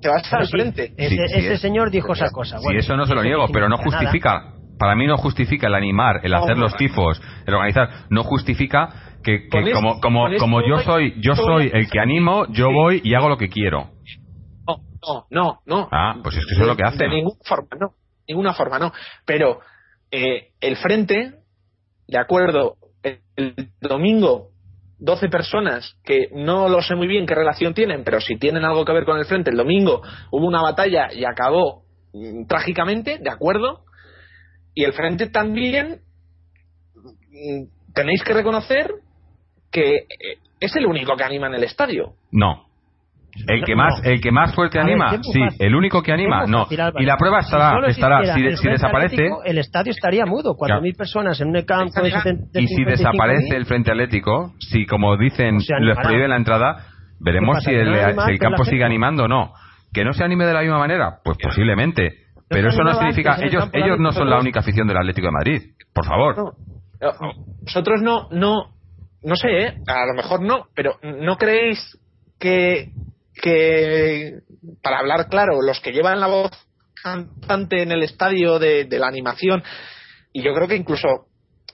te vas al frente. Ese, señor dijo esa cosa. Bueno, sí, eso no se lo niego, pero no justifica. Para mí no justifica el animar, el hacer los tifos, el organizar. No justifica que, que como, como, como yo soy yo soy el que animo, yo voy y hago lo que quiero no, no, no. Ah, pues es que eso es lo que hace. De ninguna forma, no. Ninguna forma, no. Pero eh, el frente, de acuerdo, el, domingo 12 personas que no lo sé muy bien qué relación tienen, pero si tienen algo que ver con el frente, el domingo hubo una batalla y acabó mm, trágicamente, de acuerdo. Y el frente también mm, tenéis que reconocer que eh, es el único que anima en el estadio. No. El que más, el que más fuerte anima, sí. El único que anima, no. Y la prueba estará, estará si, desaparece. El estadio estaría mudo. Cuatro mil personas en un campo Y si desaparece el frente atlético, si como dicen les prohíbe la entrada, veremos si el, campo sigue animando o no. Que no se anime de la misma manera, pues posiblemente. Pero eso no significa ellos ellos no son la única afición del Atlético de Madrid. Por favor. Vosotros no no no sé, ¿eh? a lo mejor no, pero ¿no creéis que que, para hablar claro, los que llevan la voz cantante en el estadio de, la animación, y yo creo que incluso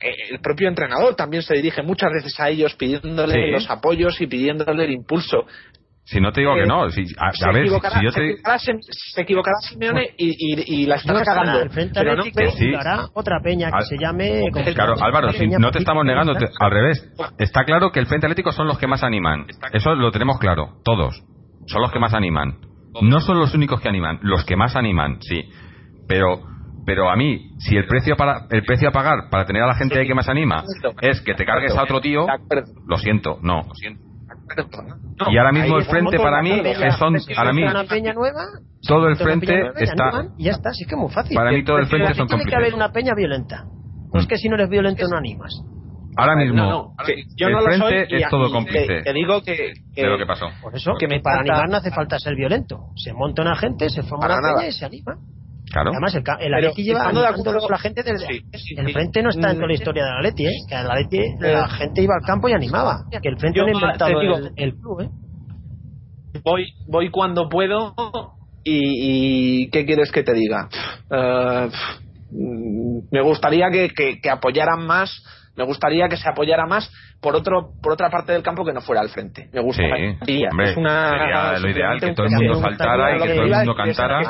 eh, el propio entrenador también se dirige muchas veces a ellos pidiéndole los apoyos y pidiéndole el impulso. Si no te digo que no, si, a, se, ver, equivocará, si yo te... se, equivocará, Simeone y, y, y la estará cagando. El Frente pero no, sí. otra peña que se llame... Claro, Álvaro, si no te estamos negando, al revés. Está claro que el Frente Atlético son los que más animan. Eso lo tenemos claro, todos. Son los que más animan. No son los únicos que animan, los que más animan, sí. Pero pero a mí, si el precio para el precio a pagar para tener a la gente ahí que más anima es que te cargues a otro tío, lo siento, no. y ahora mismo el frente para mí son ahora mí todo el frente está y ya está, sí es que es muy fácil. Para mí todo el frente son Tiene que haber una peña violenta. No es que si no eres violento no animas. Ahora mismo, yo no el frente es todo cómplice. Te, digo que, de lo que pasó. Por eso, que me para animar no hace falta ser violento. Se monta una gente, se forma una peña y se anima. Claro. Además, el, el Atleti lleva animando la gente desde... el frente no está en toda la historia del Atleti, ¿eh? Que el Atleti, la gente iba al campo y animaba. Que el frente no ha inventado el, el, club, ¿eh? Voy, voy cuando puedo y, y ¿qué quieres que te diga? Uh, me gustaría que, que, que, apoyaran más me gustaría que se apoyara más por otro por otra parte del campo que no fuera al frente me gustaría sí, hombre, es una sería lo ideal que todo el mundo saltara y que todo el mundo cantara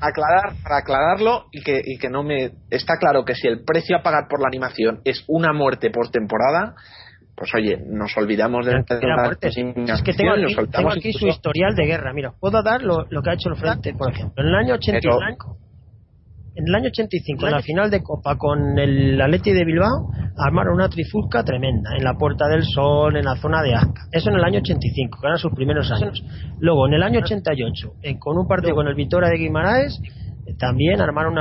aclarar, para aclararlo y que, y que no me. Está claro que si el precio a pagar por la animación es una muerte por temporada, pues oye, nos olvidamos de la muerte. Es que tengo aquí, su historial de guerra. Mira, puedo dar lo, lo, que ha hecho el frente, por ejemplo. En el año 85, en el año 85, en la final de Copa con el Atleti de Bilbao, armaron una trifulca tremenda en la Puerta del Sol, en la zona de Asca. Eso en el año 85, que eran sus primeros años. Luego, en el año 88, con un partido con el Vitoria de Guimaraes, también armaron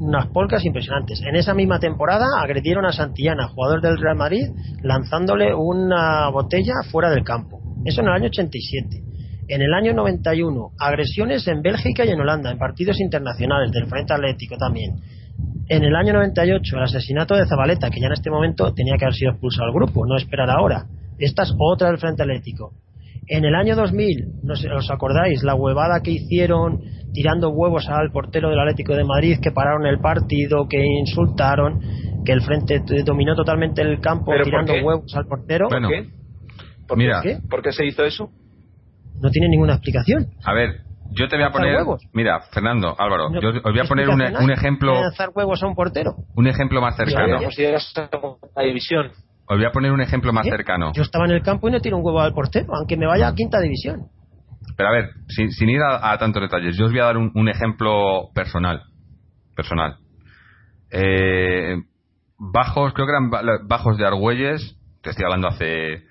unas polcas impresionantes. En esa misma temporada agredieron a Santillana, jugador del Real Madrid, lanzándole una botella fuera del campo. Eso en el año 87. En el año 91, agresiones en Bélgica y en Holanda, en partidos internacionales del Frente Atlético también. En el año 98, el asesinato de Zabaleta, que ya en este momento tenía que haber sido expulsado al grupo, no esperar ahora. Esta es otra del Frente Atlético. En el año 2000, no sé, ¿os acordáis? La huevada que hicieron tirando huevos al portero del Atlético de Madrid, que pararon el partido, que insultaron, que el Frente dominó totalmente el campo tirando huevos al portero. ¿Por qué? mira, qué? ¿Por qué se hizo eso? No tiene ninguna explicación. A ver, yo te voy a poner. Mira, Fernando, Álvaro, yo os voy a poner un, un ejemplo. lanzar huevos a un portero? Un ejemplo más cercano. la división. Os voy a poner un ejemplo más cercano. Yo estaba en el campo y no tiro un huevo al portero, aunque me vaya a quinta división. Pero a ver, sin, ir a, tantos detalles, yo os voy a dar un, ejemplo personal. Personal. Eh, bajos, creo que eran bajos de Argüelles, te estoy hablando hace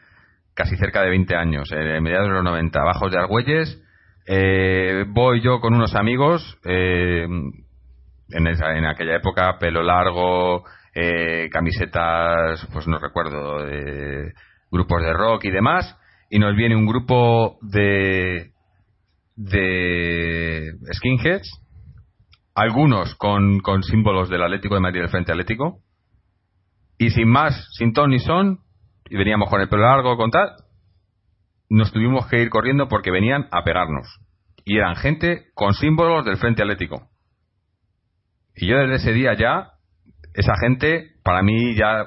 casi cerca de 20 años, eh, en mediados de los 90, bajos de Argüelles. Eh, voy yo con unos amigos, eh, en, en aquella época, pelo largo, camisetas, pues no recuerdo, grupos de rock y demás, y nos viene un grupo de, de skinheads, algunos con, con símbolos del Atlético de Madrid del Frente Atlético, y sin más, sin ton ni son, y veníamos con el pelo largo, con tal, nos tuvimos que ir corriendo porque venían a pegarnos. Y eran gente con símbolos del Frente Atlético. Y yo desde ese día ya, esa gente, para mí ya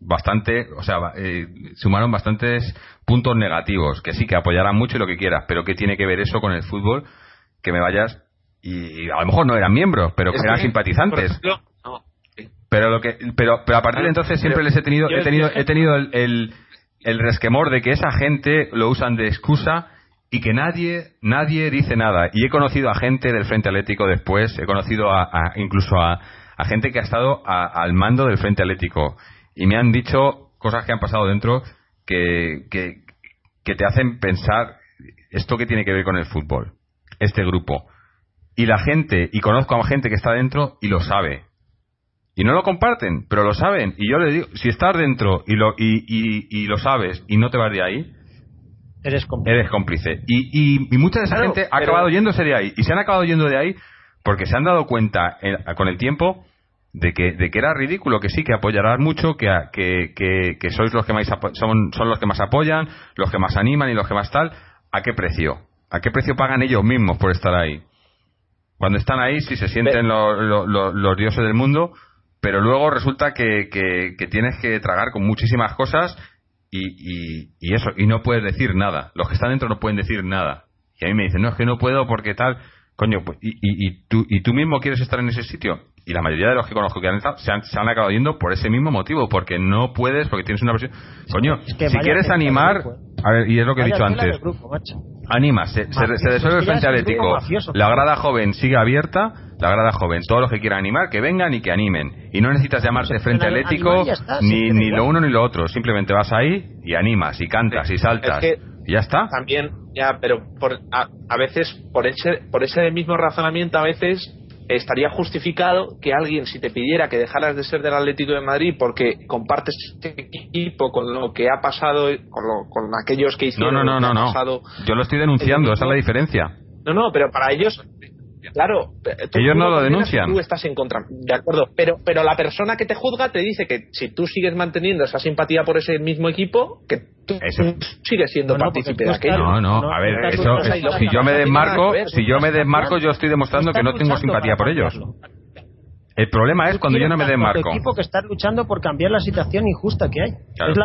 bastante, o sea, eh, sumaron bastantes puntos negativos, que sí, que apoyarán mucho y lo que quieras, pero ¿qué tiene que ver eso con el fútbol? Que me vayas y, a lo mejor no eran miembros, pero que eran simpatizantes. Pero lo que, pero, pero a partir de entonces siempre les he tenido, he tenido, he tenido el, el, resquemor de que esa gente lo usan de excusa y que nadie, nadie dice nada. Y he conocido a gente del Frente Atlético después, he conocido a, incluso a, a, gente que ha estado al mando del Frente Atlético y me han dicho cosas que han pasado dentro que, que, que te hacen pensar esto que tiene que ver con el fútbol, este grupo. Y la gente, y conozco a gente que está dentro y lo sabe, y no lo comparten, pero lo saben. Y yo le digo, si estás dentro y lo, y, y, lo sabes y no te vas de ahí, eres cómplice. Eres cómplice. Y, y, mucha de esa gente ha acabado yéndose de ahí. Y se han acabado yendo de ahí porque se han dado cuenta con el tiempo de que, de que era ridículo, que sí, que apoyarás mucho, que, que, que, sois los que más son, son los que más apoyan, los que más animan y los que más tal. ¿A qué precio? ¿A qué precio pagan ellos mismos por estar ahí? Cuando están ahí sí se sienten los dioses del mundo, pero luego resulta que, que, tienes que tragar con muchísimas cosas y, y, eso, y no puedes decir nada. Los que están dentro no pueden decir nada. Y a mí me dicen, no, es que no puedo porque tal. Coño, pues, y, y, tú, ¿y tú mismo quieres estar en ese sitio? Y la mayoría de los que conozco que han estado se han, se han acabado yendo por ese mismo motivo, porque no puedes, porque tienes una versión. Coño, si quieres animar. ¿eh? A ver, y es lo que he dicho antes. Anima, se, se, resuelve el frente atlético. La grada joven sigue abierta, la grada joven. Todos los que quieran animar, que vengan y que animen. Y no necesitas llamarse frente atlético ni, ni lo uno ni lo otro. Simplemente vas ahí y animas y cantas y saltas. y ya está. También ya, pero por, a, veces, por ese, por ese mismo razonamiento, a veces estaría justificado que alguien, si te pidiera que dejaras de ser del Atlético de Madrid porque compartes este equipo con lo que ha pasado, con, con aquellos que hicieron. No, no, no, no. no. Yo lo estoy denunciando, esa es la diferencia. No, no, pero para ellos Claro, ellos no lo denuncian. Tú estás en contra, de acuerdo, pero pero la persona que te juzga te dice que si tú sigues manteniendo esa simpatía por ese mismo equipo, que tú sigues siendo partícipe de aquello. No, no, a ver, eso, si yo me desmarco, si yo me desmarco, yo estoy demostrando que no tengo simpatía por ellos. El problema es cuando yo no me desmarco. El equipo que está luchando por cambiar la situación injusta que hay.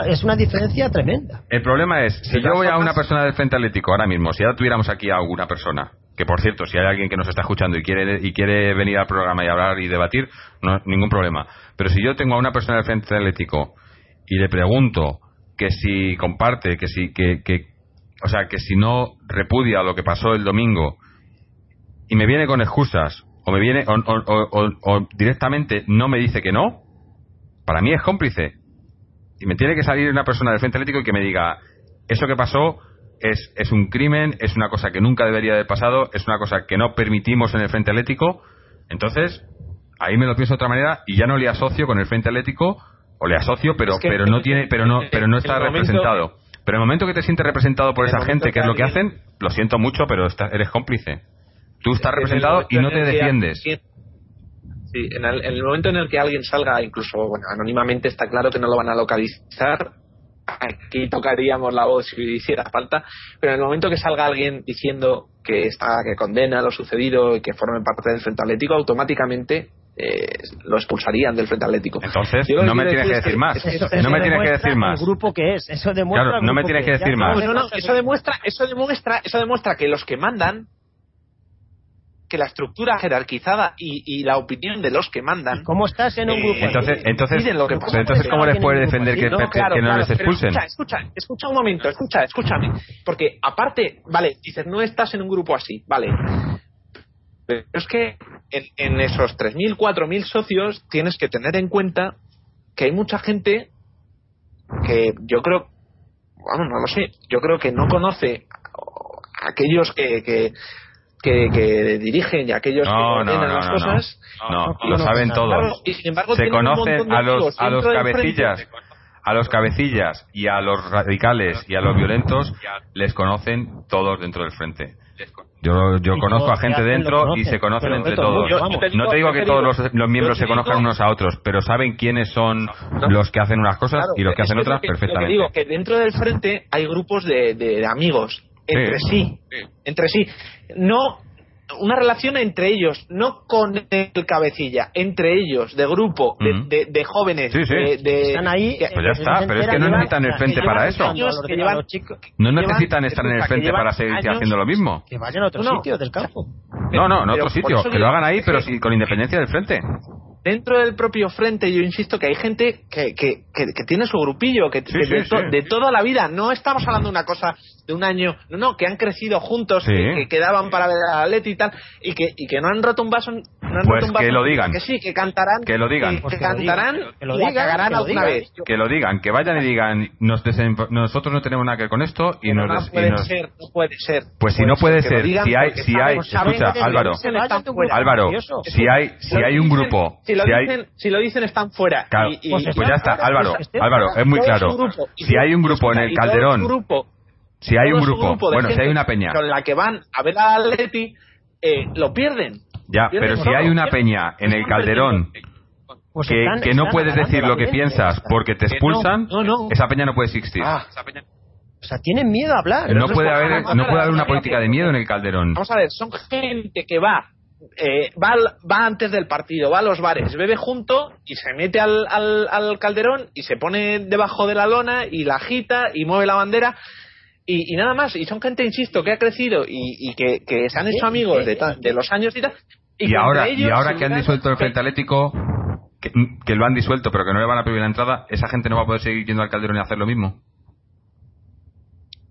Es, una diferencia tremenda. El problema es, si yo voy a una persona del Frente Atlético ahora mismo, si ahora tuviéramos aquí a alguna persona que por cierto, si hay alguien que nos está escuchando y quiere, y quiere venir al programa y hablar y debatir, no ningún problema. Pero si yo tengo a una persona del Frente Atlético y le pregunto que si comparte, que si, que, que, o sea, que si no repudia lo que pasó el domingo y me viene con excusas o me viene, o directamente no me dice que no, para mí es cómplice. Y me tiene que salir una persona del Frente Atlético y que me diga, eso que pasó es, es un crimen, es una cosa que nunca debería haber pasado, es una cosa que no permitimos en el Frente Atlético. Entonces, ahí me lo pienso de otra manera y ya no le asocio con el Frente Atlético, o le asocio, pero, pero no tiene, pero no, pero no está representado. Pero en el momento que te sientes representado por esa gente, que es lo que hacen, lo siento mucho, pero eres cómplice. Tú estás representado y no te defiendes. Sí, en el, en el, momento en el que alguien salga, incluso bueno, anónimamente, está claro que no lo van a localizar, aquí tocaríamos la voz si hiciera falta, pero en el momento que salga alguien diciendo que está que condena lo sucedido y que forme parte del Frente Atlético, automáticamente eh, lo expulsarían del Frente Atlético. Entonces, no me tienes que decir más. no me tienes que decir más. Grupo que es, eso demuestra. no me tienes que decir más. eso demuestra, eso demuestra, eso demuestra que los que mandan que la estructura jerarquizada y, la opinión de los que mandan. ¿Cómo estás en un grupo? entonces, entonces, entonces ¿cómo les puedes defender que no, les expulsen? Escucha, escucha, escucha un momento, escucha, escúchame. Porque aparte, vale, dices, no estás en un grupo así, vale. Pero es que en, en esos 3.000, 4.000 socios tienes que tener en cuenta que hay mucha gente que yo creo, vamos, no lo sé, yo creo que no conoce aquellos que, que que, dirigen y aquellos que ordenan las cosas. No, lo saben todos. Se conocen a los, a los cabecillas. A los cabecillas y a los radicales y a los violentos les conocen todos dentro del frente. Yo, yo conozco a gente dentro y se conocen entre todos. No te digo que todos los, los miembros se conozcan unos a otros, pero saben quiénes son los que hacen unas cosas y los que hacen otras perfectamente. digo que dentro del frente hay grupos de, de amigos entre sí. entre sí. No una relación entre ellos, no con el cabecilla, entre ellos, de grupo, de, de, jóvenes. De, Están ahí. pues ya está, pero es que no necesitan el frente para eso. no necesitan estar en el frente para seguir haciendo lo mismo. Que vayan a otro sitio del campo. No, no, en otro sitio, que lo hagan ahí, pero con independencia del frente dentro del propio frente yo insisto que hay gente que, que, que, tiene su grupillo, que, de, toda la vida, no estamos hablando de una cosa de un año, no, no, que han crecido juntos, que, quedaban para ver a Leti y tal, y que, y que no han roto un vaso, no han pues roto un vaso, que lo digan, que sí, que cantarán, que lo digan, que, cantarán, que lo digan, alguna vez. Que lo digan, que vayan y digan, nos nosotros no tenemos nada que ver con esto y nos, no puede ser, no puede ser. Pues si no puede ser, si hay, si hay, escucha, Álvaro, Álvaro, si hay, si hay un grupo, si hay lo dicen están fuera. y, pues, pues, ya está, Álvaro, Álvaro, es muy claro. si hay un grupo en el Calderón, si hay un grupo, bueno, si hay una peña. Con la que van a ver a Atleti, eh, lo pierden. Ya, pero si hay una peña en el Calderón pues que, que no puedes decir lo que piensas porque te expulsan, esa peña no puede existir. Ah. O sea, tienen miedo a hablar. No puede haber, no puede haber una política de miedo en el Calderón. Vamos a ver, son gente que va eh, va, va antes del partido, va a los bares, bebe junto y se mete al, al, calderón y se pone debajo de la lona y la agita y mueve la bandera. Y, nada más, y son gente, insisto, que ha crecido y, que, se han hecho amigos de, de los años y tal. Y, ahora, y ahora que han disuelto el Frente Atlético, que, que, lo han disuelto, pero que no le van a pedir la entrada, esa gente no va a poder seguir yendo al Calderón y hacer lo mismo.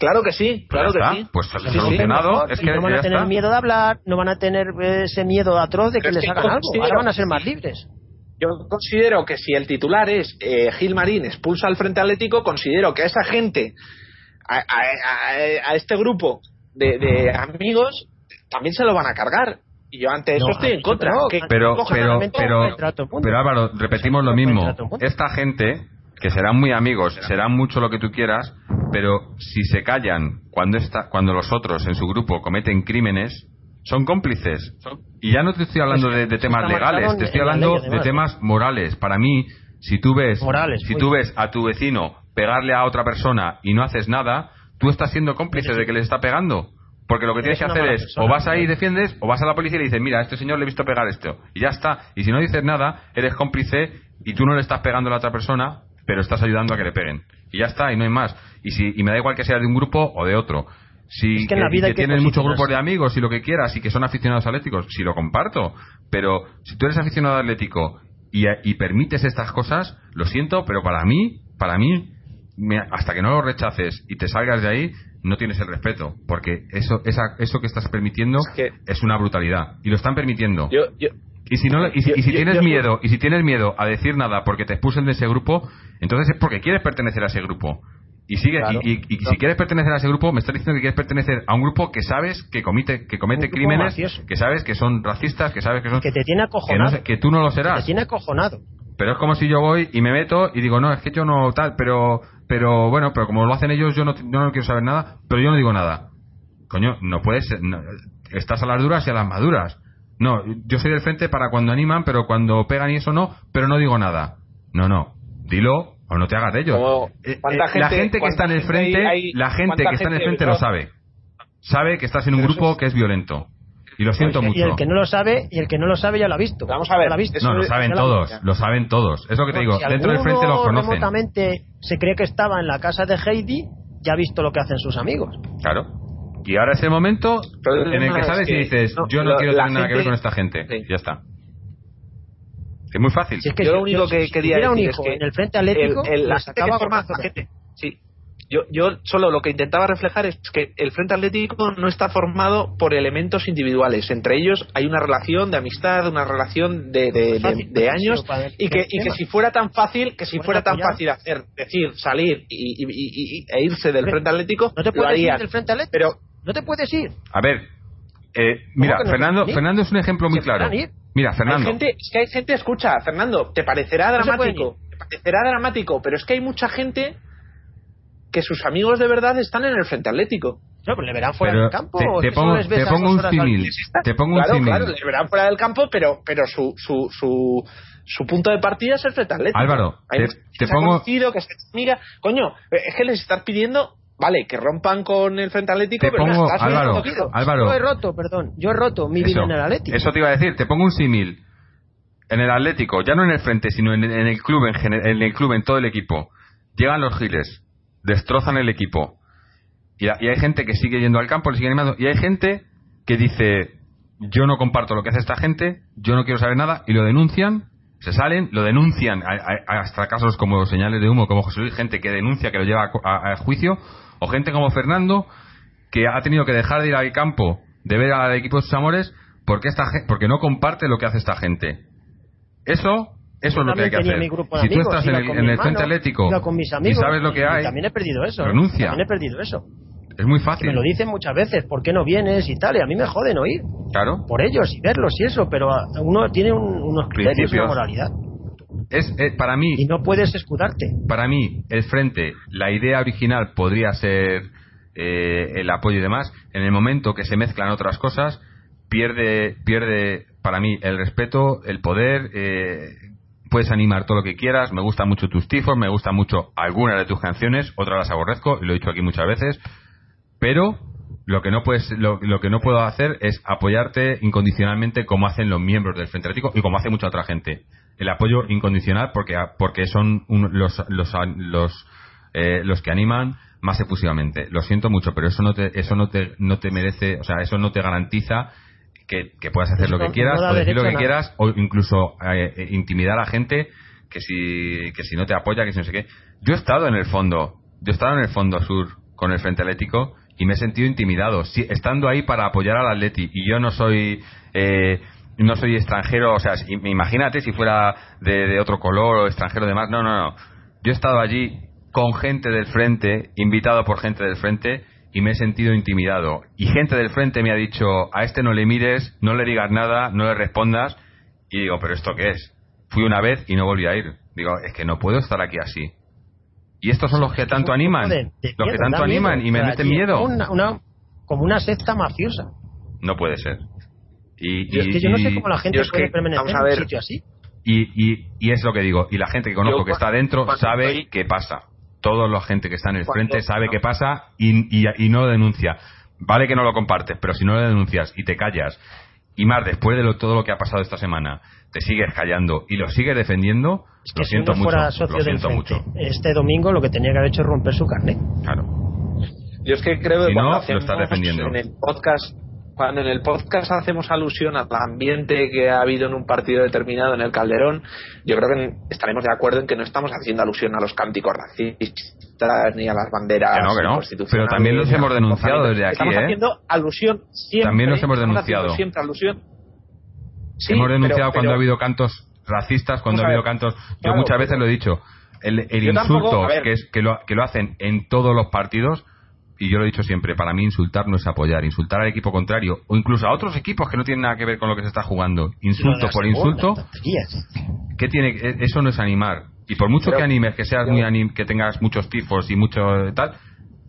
Claro que sí, claro que sí. Pues solucionado. Es que no van a tener miedo de hablar, no van a tener ese miedo atroz de que les hagan algo. Ahora van a ser más libres. Yo considero que si el titular es eh, Gil Marín expulsa al Frente Atlético, considero que a esa gente, a, este grupo de, amigos, también se lo van a cargar. Y yo ante eso estoy en contra. pero, pero, pero, pero Álvaro, repetimos lo mismo. Esta gente, que serán muy amigos, serán mucho lo que tú quieras, pero si se callan cuando, está, cuando los otros en su grupo cometen crímenes, son cómplices. Y ya no te estoy hablando de, temas legales, te estoy hablando de temas morales. Para mí, si tú ves, si tú ves a tu vecino pegarle a otra persona y no haces nada, tú estás siendo cómplice de que le está pegando. Porque lo que tienes que hacer es, o vas ahí y defiendes, o vas a la policía y le dices, mira, a este señor le he visto pegar esto. Y ya está. Y si no dices nada, eres cómplice y tú no le estás pegando a la otra persona, pero estás ayudando a que le peguen. Y ya está, y no hay más. Y, si, y me da igual que sea de un grupo o de otro. Si que, que tienes muchos grupos de amigos y lo que quieras y que son aficionados atléticos, si lo comparto. Pero si tú eres aficionado atlético y, y permites estas cosas, lo siento, pero para mí, para mí, hasta que no lo rechaces y te salgas de ahí, no tienes el respeto, porque eso, esa, eso que estás permitiendo es, una brutalidad y lo están permitiendo. Yo, yo, y si, no, y si, tienes miedo y si tienes miedo a decir nada porque te expulsen de ese grupo, entonces es porque quieres pertenecer a ese grupo. Y sigue y, si quieres pertenecer a ese grupo, me estás diciendo que quieres pertenecer a un grupo que sabes que comete que comete crímenes, que sabes que son racistas, que sabes que son que te tiene acojonado, que, tú no lo serás. te tiene acojonado. Pero es como si yo voy y me meto y digo, no, es que yo no tal, pero pero bueno, pero como lo hacen ellos, yo no, no quiero saber nada, pero yo no digo nada. Coño, no puedes, estás a las duras y a las maduras. No, yo soy del frente para cuando animan, pero cuando pegan y eso no, pero no digo nada. No, no, dilo o no te hagas de ello. Eh, eh, la gente que está en el frente, la gente que está en el frente lo sabe. Sabe que estás en un grupo que es violento. Y lo siento mucho. Y el que no lo sabe, y el que no lo sabe ya lo ha visto. Vamos a ver. Lo visto. No, lo saben todos, lo saben todos. Es lo que te digo, dentro del frente lo conocen. remotamente se cree que estaba en la casa de Heidi, ya ha visto lo que hacen sus amigos. Claro. Y ahora es el momento en el que sabes y dices, yo no quiero tener nada que ver con esta gente. Ya está. Es muy fácil. Si es que yo lo único que quería decir es que en el frente atlético el, la gente sí. Yo, yo solo lo que intentaba reflejar es que el Frente Atlético no está formado por elementos individuales. Entre ellos hay una relación de amistad, una relación de, de, años y que, y que si fuera tan fácil, que si fuera tan fácil hacer, decir, salir y, y, e irse del Frente Atlético, no te puedes ir del Frente Atlético. Pero no te puedes ir. A ver, eh, mira, Fernando, Fernando es un ejemplo muy claro. Mira, Fernando. Hay gente, es que hay gente, escucha, Fernando, te parecerá dramático, te parecerá dramático, pero es que hay mucha gente que sus amigos de verdad están en el Frente Atlético. No, pues le verán fuera del campo. Te, pongo, te pongo un símil. Te pongo claro, un. Claro, le verán fuera del campo, pero, pero su, su, su, su punto de partida es el Frente Atlético. Álvaro, te, te pongo. Que se mira, coño, es que les estás pidiendo Vale, que rompan con el Frente Atlético, pero pongo, Álvaro, Álvaro, Yo he roto, perdón. Yo he roto mi vida en el Atlético. Eso te iba a decir. Te pongo un símil. En el Atlético, ya no en el frente, sino en, el club, en, en, el club, en todo el equipo. Llegan los giles, destrozan el equipo. Y, hay gente que sigue yendo al campo, le sigue animando. Y hay gente que dice, yo no comparto lo que hace esta gente, yo no quiero saber nada, y lo denuncian, se salen, lo denuncian, hasta casos como señales de humo, como José Luis, gente que denuncia, que lo lleva a juicio, o gente como Fernando, que ha tenido que dejar de ir al campo, de ver al equipo de sus amores, porque, esta, porque no comparte lo que hace esta gente. Eso eso es lo que hay que hacer. Si tú estás en el, centro atlético y sabes lo que hay, también he perdido eso. Renuncia. También he perdido eso. Es muy fácil. me lo dicen muchas veces, ¿por qué no vienes y tal? Y a mí me joden oír. Claro. Por ellos y verlos y eso, pero uno tiene unos criterios, una moralidad. Es, eh, para mí y no puedes escudarte. para mí el frente la idea original podría ser eh, el apoyo y demás. En el momento que se mezclan otras cosas pierde pierde para mí el respeto el poder eh, puedes animar todo lo que quieras. Me gustan mucho tus tifos me gustan mucho algunas de tus canciones otras las aborrezco y lo he dicho aquí muchas veces. Pero lo que no puedes lo, que no puedo hacer es apoyarte incondicionalmente como hacen los miembros del Frente Atlético y como hace mucha otra gente el apoyo incondicional porque porque son los los los, eh, los que animan más efusivamente lo siento mucho pero eso no te eso no te no te merece o sea eso no te garantiza que, puedas hacer lo que quieras o decir lo que quieras o incluso eh, eh, intimidar a gente que si que si no te apoya que si no sé qué. Yo he estado en el fondo yo he estado en el fondo sur con el Frente Atlético y me he sentido intimidado, sí, estando ahí para apoyar al Atleti y yo no soy eh, no soy extranjero, o sea, imagínate si fuera de, otro color o extranjero de más, no, no, no. Yo he estado allí con gente del frente, invitado por gente del frente y me he sentido intimidado. Y gente del frente me ha dicho, a este no le mires, no le digas nada, no le respondas. Y digo, pero ¿esto qué es? Fui una vez y no volví a ir. Digo, es que no puedo estar aquí así. Y estos son los que tanto animan. los que tanto animan y me meten miedo. como una secta mafiosa. No puede ser. Y, es que yo no sé cómo la gente puede permanecer en un sitio así. Y, y, es lo que digo. Y la gente que conozco que está dentro sabe qué pasa. Toda la gente que está en el frente sabe qué pasa y, y, no lo denuncia. Vale que no lo compartes, pero si no lo denuncias y te callas, y más después de todo lo que ha pasado esta semana, te sigues callando y lo sigues defendiendo, es que lo siento mucho. lo siento mucho. Este domingo lo que tenía que haber hecho es romper su carne. Claro. Yo es que creo que cuando no, lo está defendiendo. en el podcast cuando en el podcast hacemos alusión al ambiente que ha habido en un partido determinado en el Calderón, yo creo que estaremos de acuerdo en que no estamos haciendo alusión a los cánticos racistas ni a las banderas que no, que no. Pero también los hemos denunciado desde aquí, estamos ¿eh? haciendo alusión siempre. También los hemos denunciado. Siempre alusión hemos denunciado cuando ha habido cantos racistas, cuando ha habido cantos. Yo muchas veces lo he dicho. El, insulto que, es, que, lo, que lo hacen en todos los partidos, y yo lo he dicho siempre, para mí insultar no es apoyar. Insultar al equipo contrario, o incluso a otros equipos que no tienen nada que ver con lo que se está jugando. Insulto por insulto. ¿qué tiene, e, eso no es animar. Y por mucho que animes, que seas muy anim, que tengas muchos tifos y mucho tal,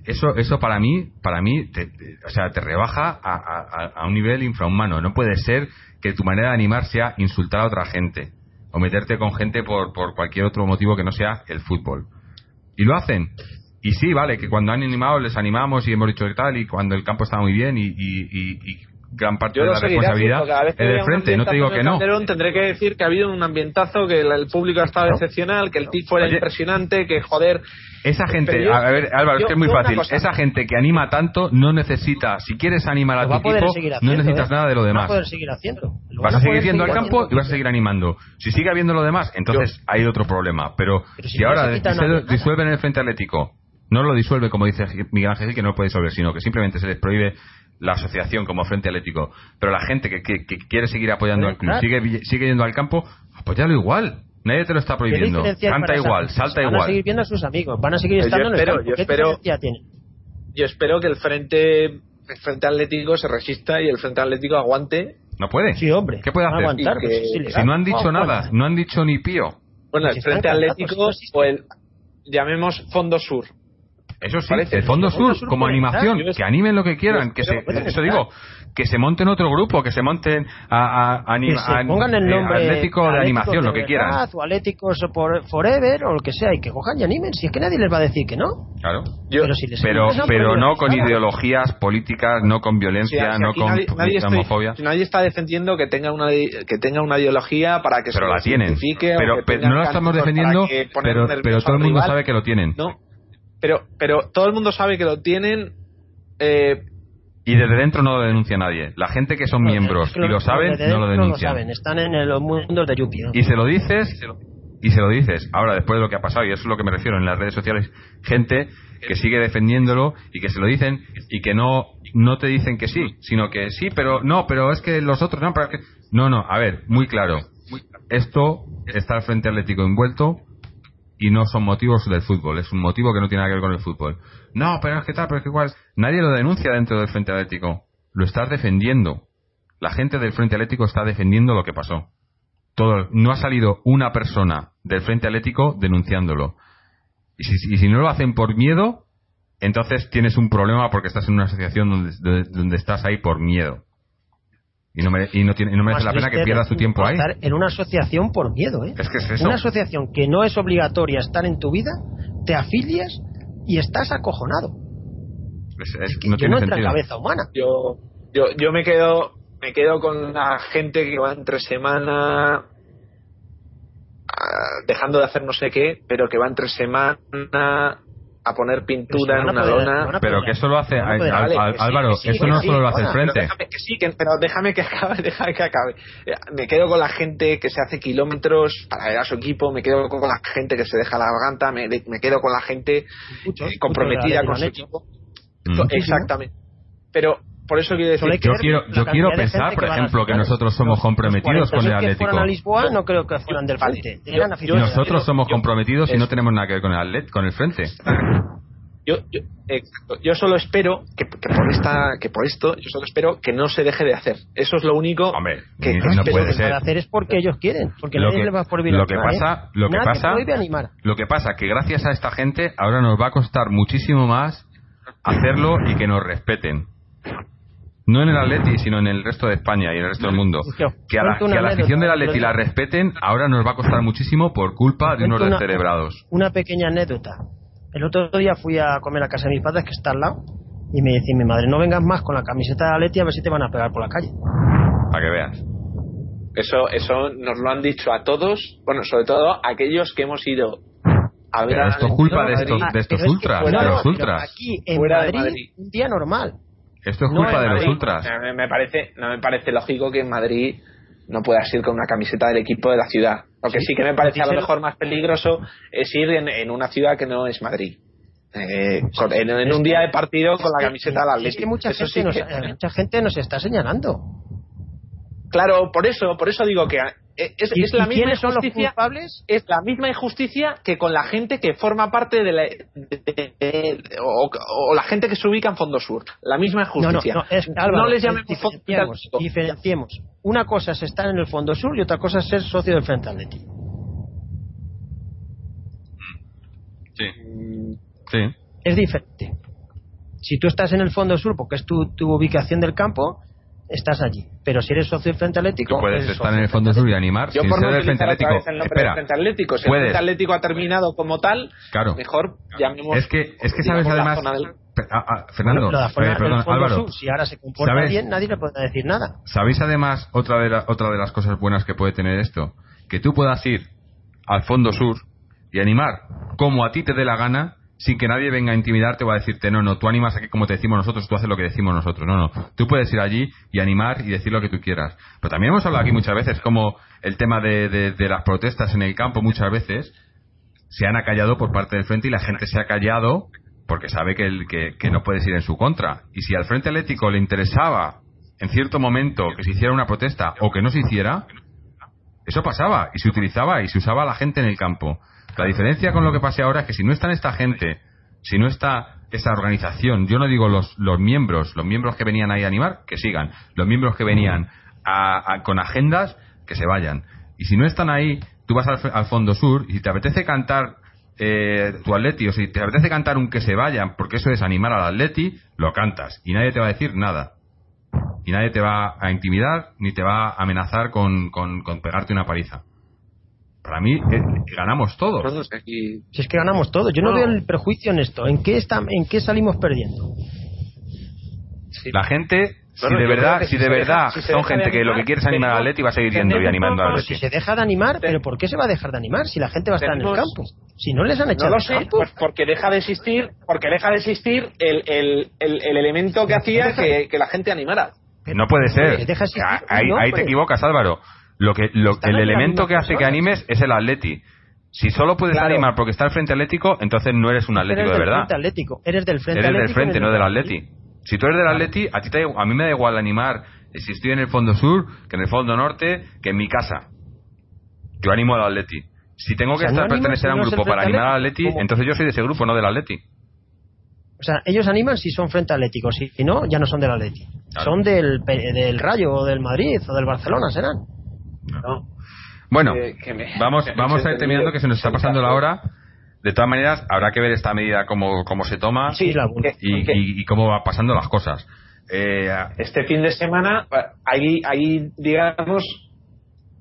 eso eso para mí para mí te, o sea te rebaja a, a, un nivel infrahumano no puede ser que tu manera de animar sea insultar a otra gente o meterte con gente por, por cualquier otro motivo que no sea el fútbol. Y lo hacen. Y sí, vale, que cuando han animado les animamos y hemos dicho que tal, y cuando el campo está muy bien y, y, gran parte de la responsabilidad es del frente, no te digo que no. tendré que decir que ha habido un ambientazo, que el público ha estado excepcional, que el tifo era impresionante, que joder, esa gente, a ver, Álvaro, es que es muy fácil. Esa gente que anima tanto no necesita, si quieres animar a tu equipo, no necesitas ¿eh? nada de lo demás. Vas a seguir haciendo. Vas a seguir yendo al campo y vas a seguir animando. Si sigue habiendo lo demás, entonces hay otro problema. Pero, si, ahora disuelven el Frente Atlético, no lo disuelve como dice Miguel Ángel, que no lo puede disolver, sino que simplemente se les prohíbe la asociación como Frente Atlético. Pero la gente que, quiere seguir apoyando al club, sigue, sigue yendo al campo, apoyalo igual. Nadie te lo está prohibiendo. Canta igual, salta igual. Van a seguir viendo a sus amigos, van a seguir estando en el campo. Yo espero, yo espero que el frente, el frente Atlético se resista y el Frente Atlético aguante. No puede. Sí, hombre. ¿Qué puede hacer? Aguantar, pues, si no han dicho nada, no han dicho ni pío. Bueno, el Frente Atlético o el llamemos Fondo Sur. Eso sí, el Fondo Sur, como animación, que animen lo que quieran, que se, eso digo, que se monten otro grupo, que se monten a, a, pongan el nombre Atlético de animación, lo que quieran. O Atléticos Forever o lo que sea, y que cojan y animen, si es que nadie les va a decir que no. Claro. pero pero, no con ideologías políticas, no con violencia, no con nadie, homofobia. nadie está defendiendo que tenga una que tenga una ideología para que pero se la tienen. Pero, pero no la estamos defendiendo, pero, pero todo el mundo sabe que lo tienen. No, pero pero todo el mundo sabe que lo tienen eh, y desde dentro no lo denuncia nadie. La gente que son miembros y lo saben, no lo denuncian. No lo saben, están en los mundos de Yuppie. Y se lo dices, y se lo dices. Ahora, después de lo que ha pasado, y eso es lo que me refiero en las redes sociales, gente que sigue defendiéndolo y que se lo dicen y que no no te dicen que sí, sino que sí, pero no, pero es que los otros no, para que no, no, a ver, muy claro. Esto está al frente atlético envuelto y no son motivos del fútbol, es un motivo que no tiene nada que ver con el fútbol. No, pero es que tal, pero es que igual. Nadie lo denuncia dentro del Frente Atlético. Lo estás defendiendo. La gente del Frente Atlético está defendiendo lo que pasó. Todo, no ha salido una persona del Frente Atlético denunciándolo. Y si, no lo hacen por miedo, entonces tienes un problema porque estás en una asociación donde, donde estás ahí por miedo. Y no, y no, tiene, no merece la pena que pierdas tu tiempo ahí. Estar en una asociación por miedo, ¿eh? Es que es eso. Una asociación que no es obligatoria estar en tu vida, te afilias y estás acojonado. no tiene sentido. cabeza humana. Yo, yo, yo me quedo me quedo con la gente que va entre semana ah, dejando de hacer no sé qué, pero que va entre semana a poner pintura en una lona. Pero que eso lo hace Álvaro, eso no solo lo hace el frente. Déjame que sí, pero déjame que acabe, déjame que acabe. Me quedo con la gente que se hace kilómetros para ver a su equipo, me quedo con la gente que se deja la garganta, me, me quedo con la gente eh, comprometida con su equipo. Mm. Exactamente. Pero por eso quiero decir yo quiero yo quiero pensar por ejemplo que nosotros somos comprometidos con el Atlético que a Lisboa no creo que fueran del frente. nosotros somos comprometidos y no tenemos nada que ver con el Atlet con el frente. Yo, yo, yo solo espero que, por esta que por esto yo solo espero que no se deje de hacer. Eso es lo único que no puede ser. hacer es porque ellos quieren porque lo que, les va a lo que pasa lo que pasa lo que pasa que gracias a esta gente ahora nos va a costar muchísimo más hacerlo y que nos respeten no en el Atleti, sino en el resto de España y en el resto del mundo. Que a la, que a la afición del Atleti la respeten, ahora nos va a costar muchísimo por culpa de unos descerebrados. Una pequeña anécdota. El otro día fui a comer a casa de mis padres, que está al lado, y me decía mi madre, no vengas más con la camiseta de Atleti a ver si te van a pegar por la calle. Para que veas. Eso, eso nos lo han dicho a todos, bueno, sobre todo a aquellos que hemos ido a ver pero esto es culpa de estos, de estos ultras, de los ultras. Aquí en Madrid, un día normal esto es culpa de los ultras. Me parece, no me parece lógico que en Madrid no puedas ir con una camiseta del equipo de la ciudad. Lo que sí, que me parece a lo mejor más peligroso es ir en, una ciudad que no es Madrid. Eh, en, un día de partido con la camiseta del Atlético. Es que mucha, gente, nos, mucha gente nos está señalando. Claro, por eso, por eso digo que eh, es, la misma injusticia, Es la misma injusticia que con la gente que forma parte de la o, la gente que se ubica en Fondo Sur. La misma injusticia. No, les llamemos diferenciemos, diferenciemos. Una cosa es estar en el Fondo Sur y otra cosa es ser socio del Frente Atlético. Sí. Sí. Es diferente. Si tú estás en el Fondo Sur porque es tu, tu ubicación del campo, estás allí. Pero si eres socio del Frente Atlético. puedes estar en el Fondo Sur y animar. Yo por no del Frente Atlético. El Espera, Frente Atlético. Si el Frente Atlético ha terminado como tal, claro. mejor llamemos. Es que, es que sabes además. Ah, ah, Fernando, eh, perdón, Álvaro. si ahora se comporta bien, nadie le puede decir nada. ¿Sabéis además otra de, otra de las cosas buenas que puede tener esto? Que tú puedas ir al Fondo Sur y animar como a ti te dé la gana sin que nadie venga a intimidarte o a decirte, no, no, tú animas aquí como te decimos nosotros, tú haces lo que decimos nosotros. No, no, tú puedes ir allí y animar y decir lo que tú quieras. Pero también hemos hablado aquí muchas veces como el tema de, de, las protestas en el campo muchas veces se han acallado por parte del frente y la gente se ha callado porque sabe que, el, que, que no puedes ir en su contra. Y si al Frente Atlético le interesaba en cierto momento que se hiciera una protesta o que no se hiciera, eso pasaba y se utilizaba y se usaba la gente en el campo. La diferencia con lo que pase ahora es que si no está esta gente, si no está esa organización, yo no digo los, los miembros, los miembros que venían ahí a animar, que sigan. Los miembros que venían con agendas, que se vayan. Y si no están ahí, tú vas al, Fondo Sur y si te apetece cantar eh, tu atleti o si te apetece cantar un que se vayan, porque eso es animar al atleti, lo cantas y nadie te va a decir nada. Y nadie te va a intimidar ni te va a amenazar con, con pegarte una paliza para mí eh, ganamos todos. Si es que ganamos todos. Yo no, veo el prejuicio en esto. ¿En qué, está, en qué salimos perdiendo? La gente, si de verdad, si de verdad son gente que lo que quiere es animar al Atleti, va a seguir yendo y animando al Atleti. Si se deja de animar, pero ¿por qué se va a dejar de animar si la gente va a estar en el campo? Si no les han echado no lo sé, pues porque deja de existir, porque deja de existir el, el, el, elemento que hacía que, que la gente animara. No puede ser. Ahí, ahí te equivocas, Álvaro. Lo que, el elemento que hace que animes es el Atleti. Si solo puedes animar porque está el Frente Atlético, entonces no eres un Atlético de verdad. Atlético. Eres del Frente Eres del Frente, no del Atleti. Si tú eres del Atleti, a, ti te, a mí me da igual animar si estoy en el fondo sur, que en el fondo norte, que en mi casa. Yo animo al Atleti. Si tengo que estar pertenecer a un grupo para animar al Atleti, entonces yo soy de ese grupo, no del Atleti. O sea, ellos animan si son frente atlético, si no, ya no son del Atleti. Son del, del Rayo o del Madrid o del Barcelona, serán. Bueno, vamos, vamos a ir terminando que se nos está pasando la hora. De todas maneras, habrá que ver esta medida cómo, cómo se toma y, cómo va pasando las cosas. Eh, este fin de semana hay, hay, digamos,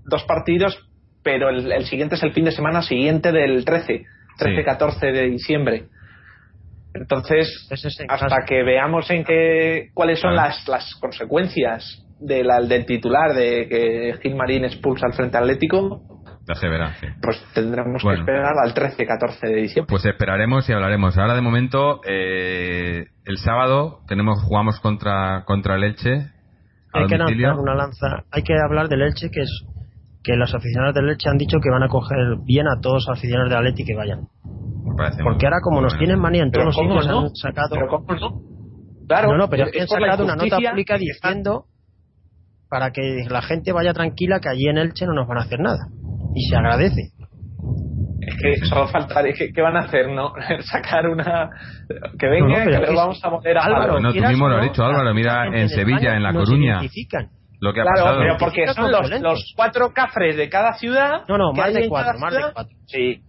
dos partidos, pero el, siguiente es el fin de semana siguiente del 13, 13-14 de diciembre. Entonces, hasta que veamos en qué cuáles son las, las consecuencias de la, del titular de que Gilmarín expulsa al Frente Atlético, Pues tendremos que esperar al 13-14 de diciembre. Pues esperaremos y hablaremos. Ahora de momento, eh, el sábado tenemos jugamos contra contra el Elche. Hay que lanzar una lanza. Hay que hablar del Elche, que es que los aficionados del Elche han dicho que van a coger bien a todos los aficionados de Atleti que vayan. Porque ahora como nos tienen manía en todos los sitios han sacado. ¿Pero cómo no? Claro, no, no, pero es que han sacado una nota pública diciendo para que la gente vaya tranquila que allí en Elche no nos van a hacer nada y se agradece. Es que solo falta, ¿qué, van a hacer? ¿No? Sacar una. Que venga, que lo vamos a poner a Álvaro. No, tú mismo lo has dicho, Álvaro. Mira en Sevilla, en La Coruña. Lo que ha claro, pasado. pero porque son los, los, cuatro cafres de cada ciudad. No, no, más de cuatro, más de cuatro. Sí,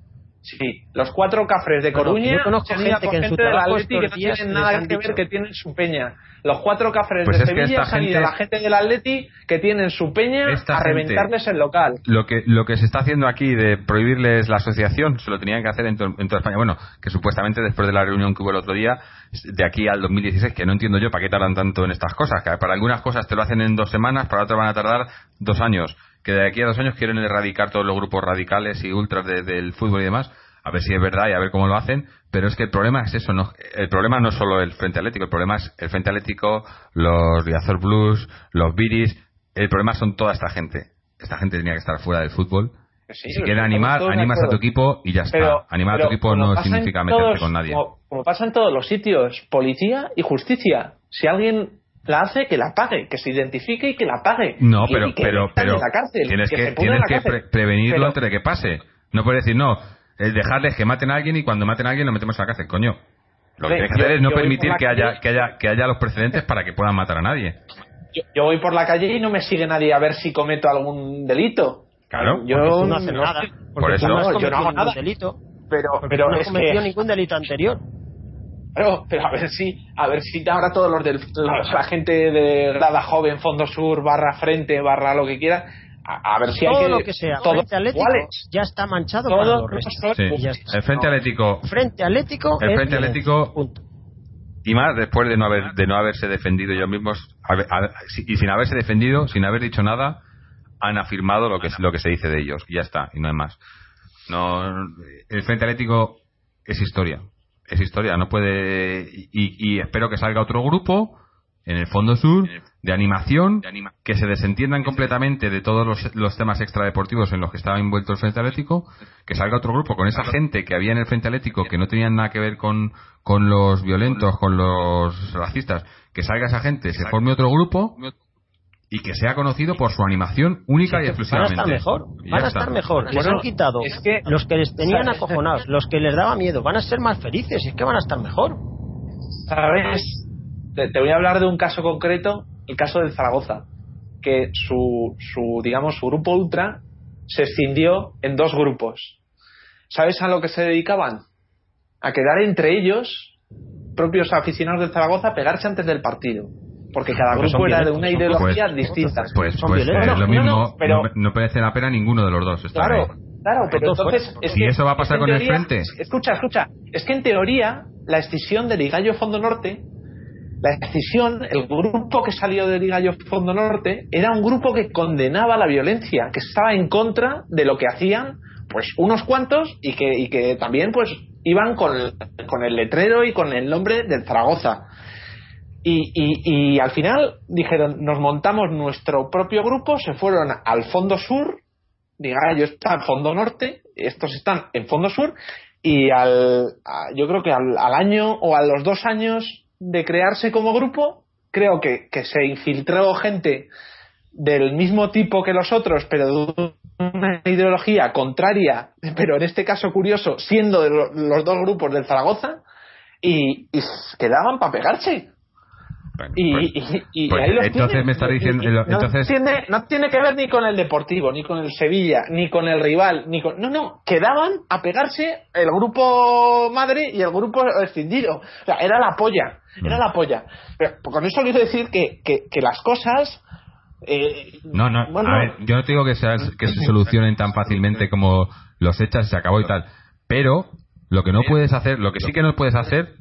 Sí, los cuatro cafres de Coruña yo conozco gente, que en su trabajo que no tienen nada que ver que tienen su peña. Los cuatro cafres pues de Sevilla han ido la gente del Atleti que tienen su peña a reventarles el local. Lo que lo que se está haciendo aquí de prohibirles la asociación se lo tenían que hacer en, en toda España. Bueno, que supuestamente después de la reunión que hubo el otro día, de aquí al 2016, que no entiendo yo para qué tardan tanto en estas cosas. Que para algunas cosas te lo hacen en dos semanas, para otras van a tardar dos años. Que de aquí a dos años quieren erradicar todos los grupos radicales y ultras del fútbol y demás a ver si es verdad y a ver cómo lo hacen, pero es que el problema es eso, no, el problema no es solo el Frente Atlético, el problema es el Frente Atlético, los Riazor Blues, los Viris, el problema son toda esta gente. Esta gente tenía que estar fuera del fútbol. si quieres animar, animas a tu equipo y ya está. Animar a tu equipo no significa meterte con nadie. Como, como pasa en todos los sitios, policía y justicia. Si alguien la hace, que la pague, que se identifique y que la pague. No, pero, pero, pero tienes que, tienes que prevenirlo antes de que pase. No puedes decir, no, es dejarles que maten a alguien y cuando maten a alguien lo metemos a la cárcel, coño. Lo que tienes que hacer es no permitir que haya, que, haya, que haya los precedentes para que puedan matar a nadie. Yo, voy por la calle y no me sigue nadie a ver si cometo algún delito. Claro. Yo no hace nada. Por eso no, yo no hago nada. delito. Pero, pero no he cometido ningún delito anterior. Pero, pero a ver si, a ver si ahora todos los del, la gente de grada joven, fondo sur, barra frente, barra lo que quiera, a, ver si todo hay que, lo que sea. todo frente atlético ya está manchado todo, sí. el frente atlético. Frente atlético el frente atlético y más después de no haber de no haberse defendido ellos mismos y sin haberse defendido sin haber dicho nada han afirmado lo que lo que se dice de ellos. Y ya está y no hay más. No el frente atlético es historia es historia no puede y, y espero que salga otro grupo en el fondo sur de animación, que se desentiendan completamente de todos los, los, temas extradeportivos en los que estaba envuelto el Frente Atlético, que salga otro grupo con esa gente que había en el Frente Atlético que no tenían nada que ver con, con los violentos, con los racistas, que salga esa gente, se forme otro grupo y que sea conocido por su animación única y exclusivamente. Van a estar mejor, van a estar mejor. Les han quitado los que les tenían acojonados, los que les daba miedo, van a ser más felices y es que van a estar mejor. ¿Sabes? te voy a hablar de un caso concreto el caso del Zaragoza, que su, su, digamos, su grupo ultra se escindió en dos grupos. ¿Sabes a lo que se dedicaban? A quedar entre ellos, propios aficionados del Zaragoza, a pegarse antes del partido. Porque cada pues grupo era de una ideología distinta. Pues, pues es lo mismo, no, no, merece la pena ninguno de los dos. Claro, claro, pero entonces. ¿Y eso va a pasar con el frente? Escucha, escucha. Es que en teoría, la escisión del Ligallo Fondo Norte la decisión, el grupo que salió de Liga Fondo Norte, era un grupo que condenaba la violencia, que estaba en contra de lo que hacían pues unos cuantos y que, y que también pues iban con el, con el letrero y con el nombre del Zaragoza. Y, al final dijeron, nos montamos nuestro propio grupo, se fueron al fondo sur, Ligallo está en fondo norte, estos están en fondo sur, y al, yo creo que al, al año o a los dos años de crearse como grupo, creo que, que se infiltró gente del mismo tipo que los otros, pero de una ideología contraria, pero en este caso curioso, siendo de los dos grupos del Zaragoza, y, y quedaban para pegarse. Y, pues, entonces me está diciendo entonces... no, tiene, que ver ni con el Deportivo ni con el Sevilla ni con el rival ni con no no quedaban a pegarse el grupo madre y el grupo escindido. O sea era la polla era mm. la polla. Pero con eso quiero decir que, que, las cosas eh, no no a ver, yo no te digo que, que se solucionen tan fácilmente como los echas y se acabó y tal pero lo que no puedes hacer lo que sí que no puedes hacer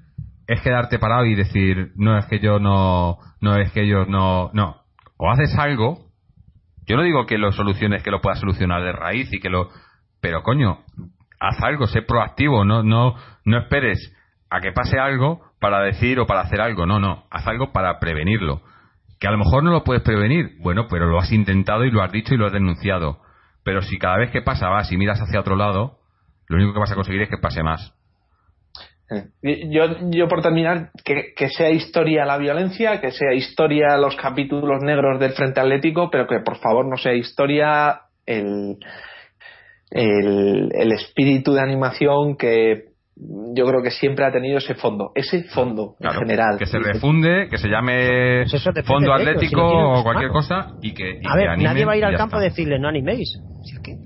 es quedarte parado y decir, no es que yo no, no es que ellos no, no. O haces algo, yo no digo que lo soluciones, que lo puedas solucionar de raíz y que lo, pero coño, haz algo, sé proactivo, no, no, no esperes a que pase algo para decir o para hacer algo, no, no, haz algo para prevenirlo. Que a lo mejor no lo puedes prevenir, bueno, pero lo has intentado y lo has dicho y lo has denunciado. Pero si cada vez que pasa vas y miras hacia otro lado, lo único que vas a conseguir es que pase más. Yo, yo por terminar, que, que, sea historia la violencia, que sea historia los capítulos negros del Frente Atlético, pero que por favor no sea historia el, el, el espíritu de animación que yo creo que siempre ha tenido ese fondo, ese fondo en general. Que se refunde, que se llame pues fondo atlético o cualquier cosa y que. a ver, nadie va a ir al campo a decirle no animéis.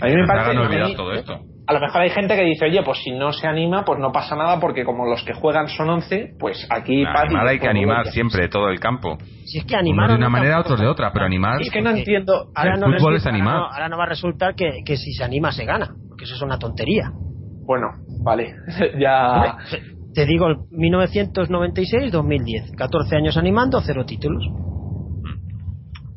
a mí me parece. todo esto a lo mejor hay gente que dice, oye, pues si no se anima, pues no pasa nada porque como los que juegan son 11, pues aquí... Animar hay que animar siempre todo el campo. Si es que animar... de una manera, otros de otra, pero animar... Es que no entiendo... Ahora el no fútbol es animar. Ahora no, va a resultar que, que, si se anima se gana, porque eso es una tontería. Bueno, vale, ya... Te digo, 1996-2010, 14 años animando, cero títulos.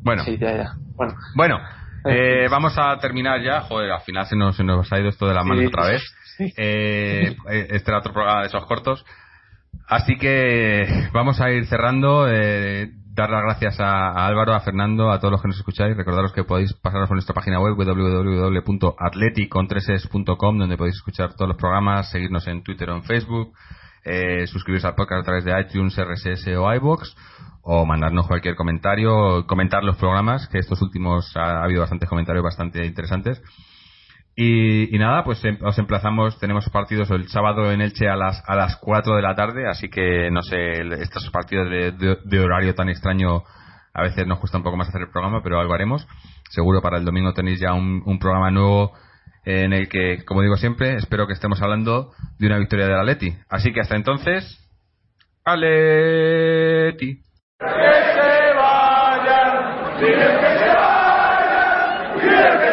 Bueno. Sí, ya, ya. Bueno. Bueno, eh, vamos a terminar ya. Joder, al final se nos, se nos ha ido esto de la mano otra vez. Eh, eh, este era otro programa de esos cortos. Así que vamos a ir cerrando. Eh, dar las gracias a, Álvaro, a Fernando, a todos los que nos escucháis. Recordaros que podéis pasaros por nuestra página web www.atleticontreses.com donde podéis escuchar todos los programas, seguirnos en Twitter o en Facebook, eh, suscribiros al podcast a través de iTunes, RSS o iBox o mandarnos cualquier comentario, comentar los programas, que estos últimos ha, habido bastantes comentarios bastante interesantes. Y, nada, pues em, os emplazamos, tenemos partidos el sábado en Elche a las, a las 4 de la tarde, así que no sé, estos partidos de, horario tan extraño a veces nos cuesta un poco más hacer el programa, pero algo haremos. Seguro para el domingo tenéis ya un, un programa nuevo en el que, como digo siempre, espero que estemos hablando de una victoria de la Leti. Así que hasta entonces, Aleti. Veer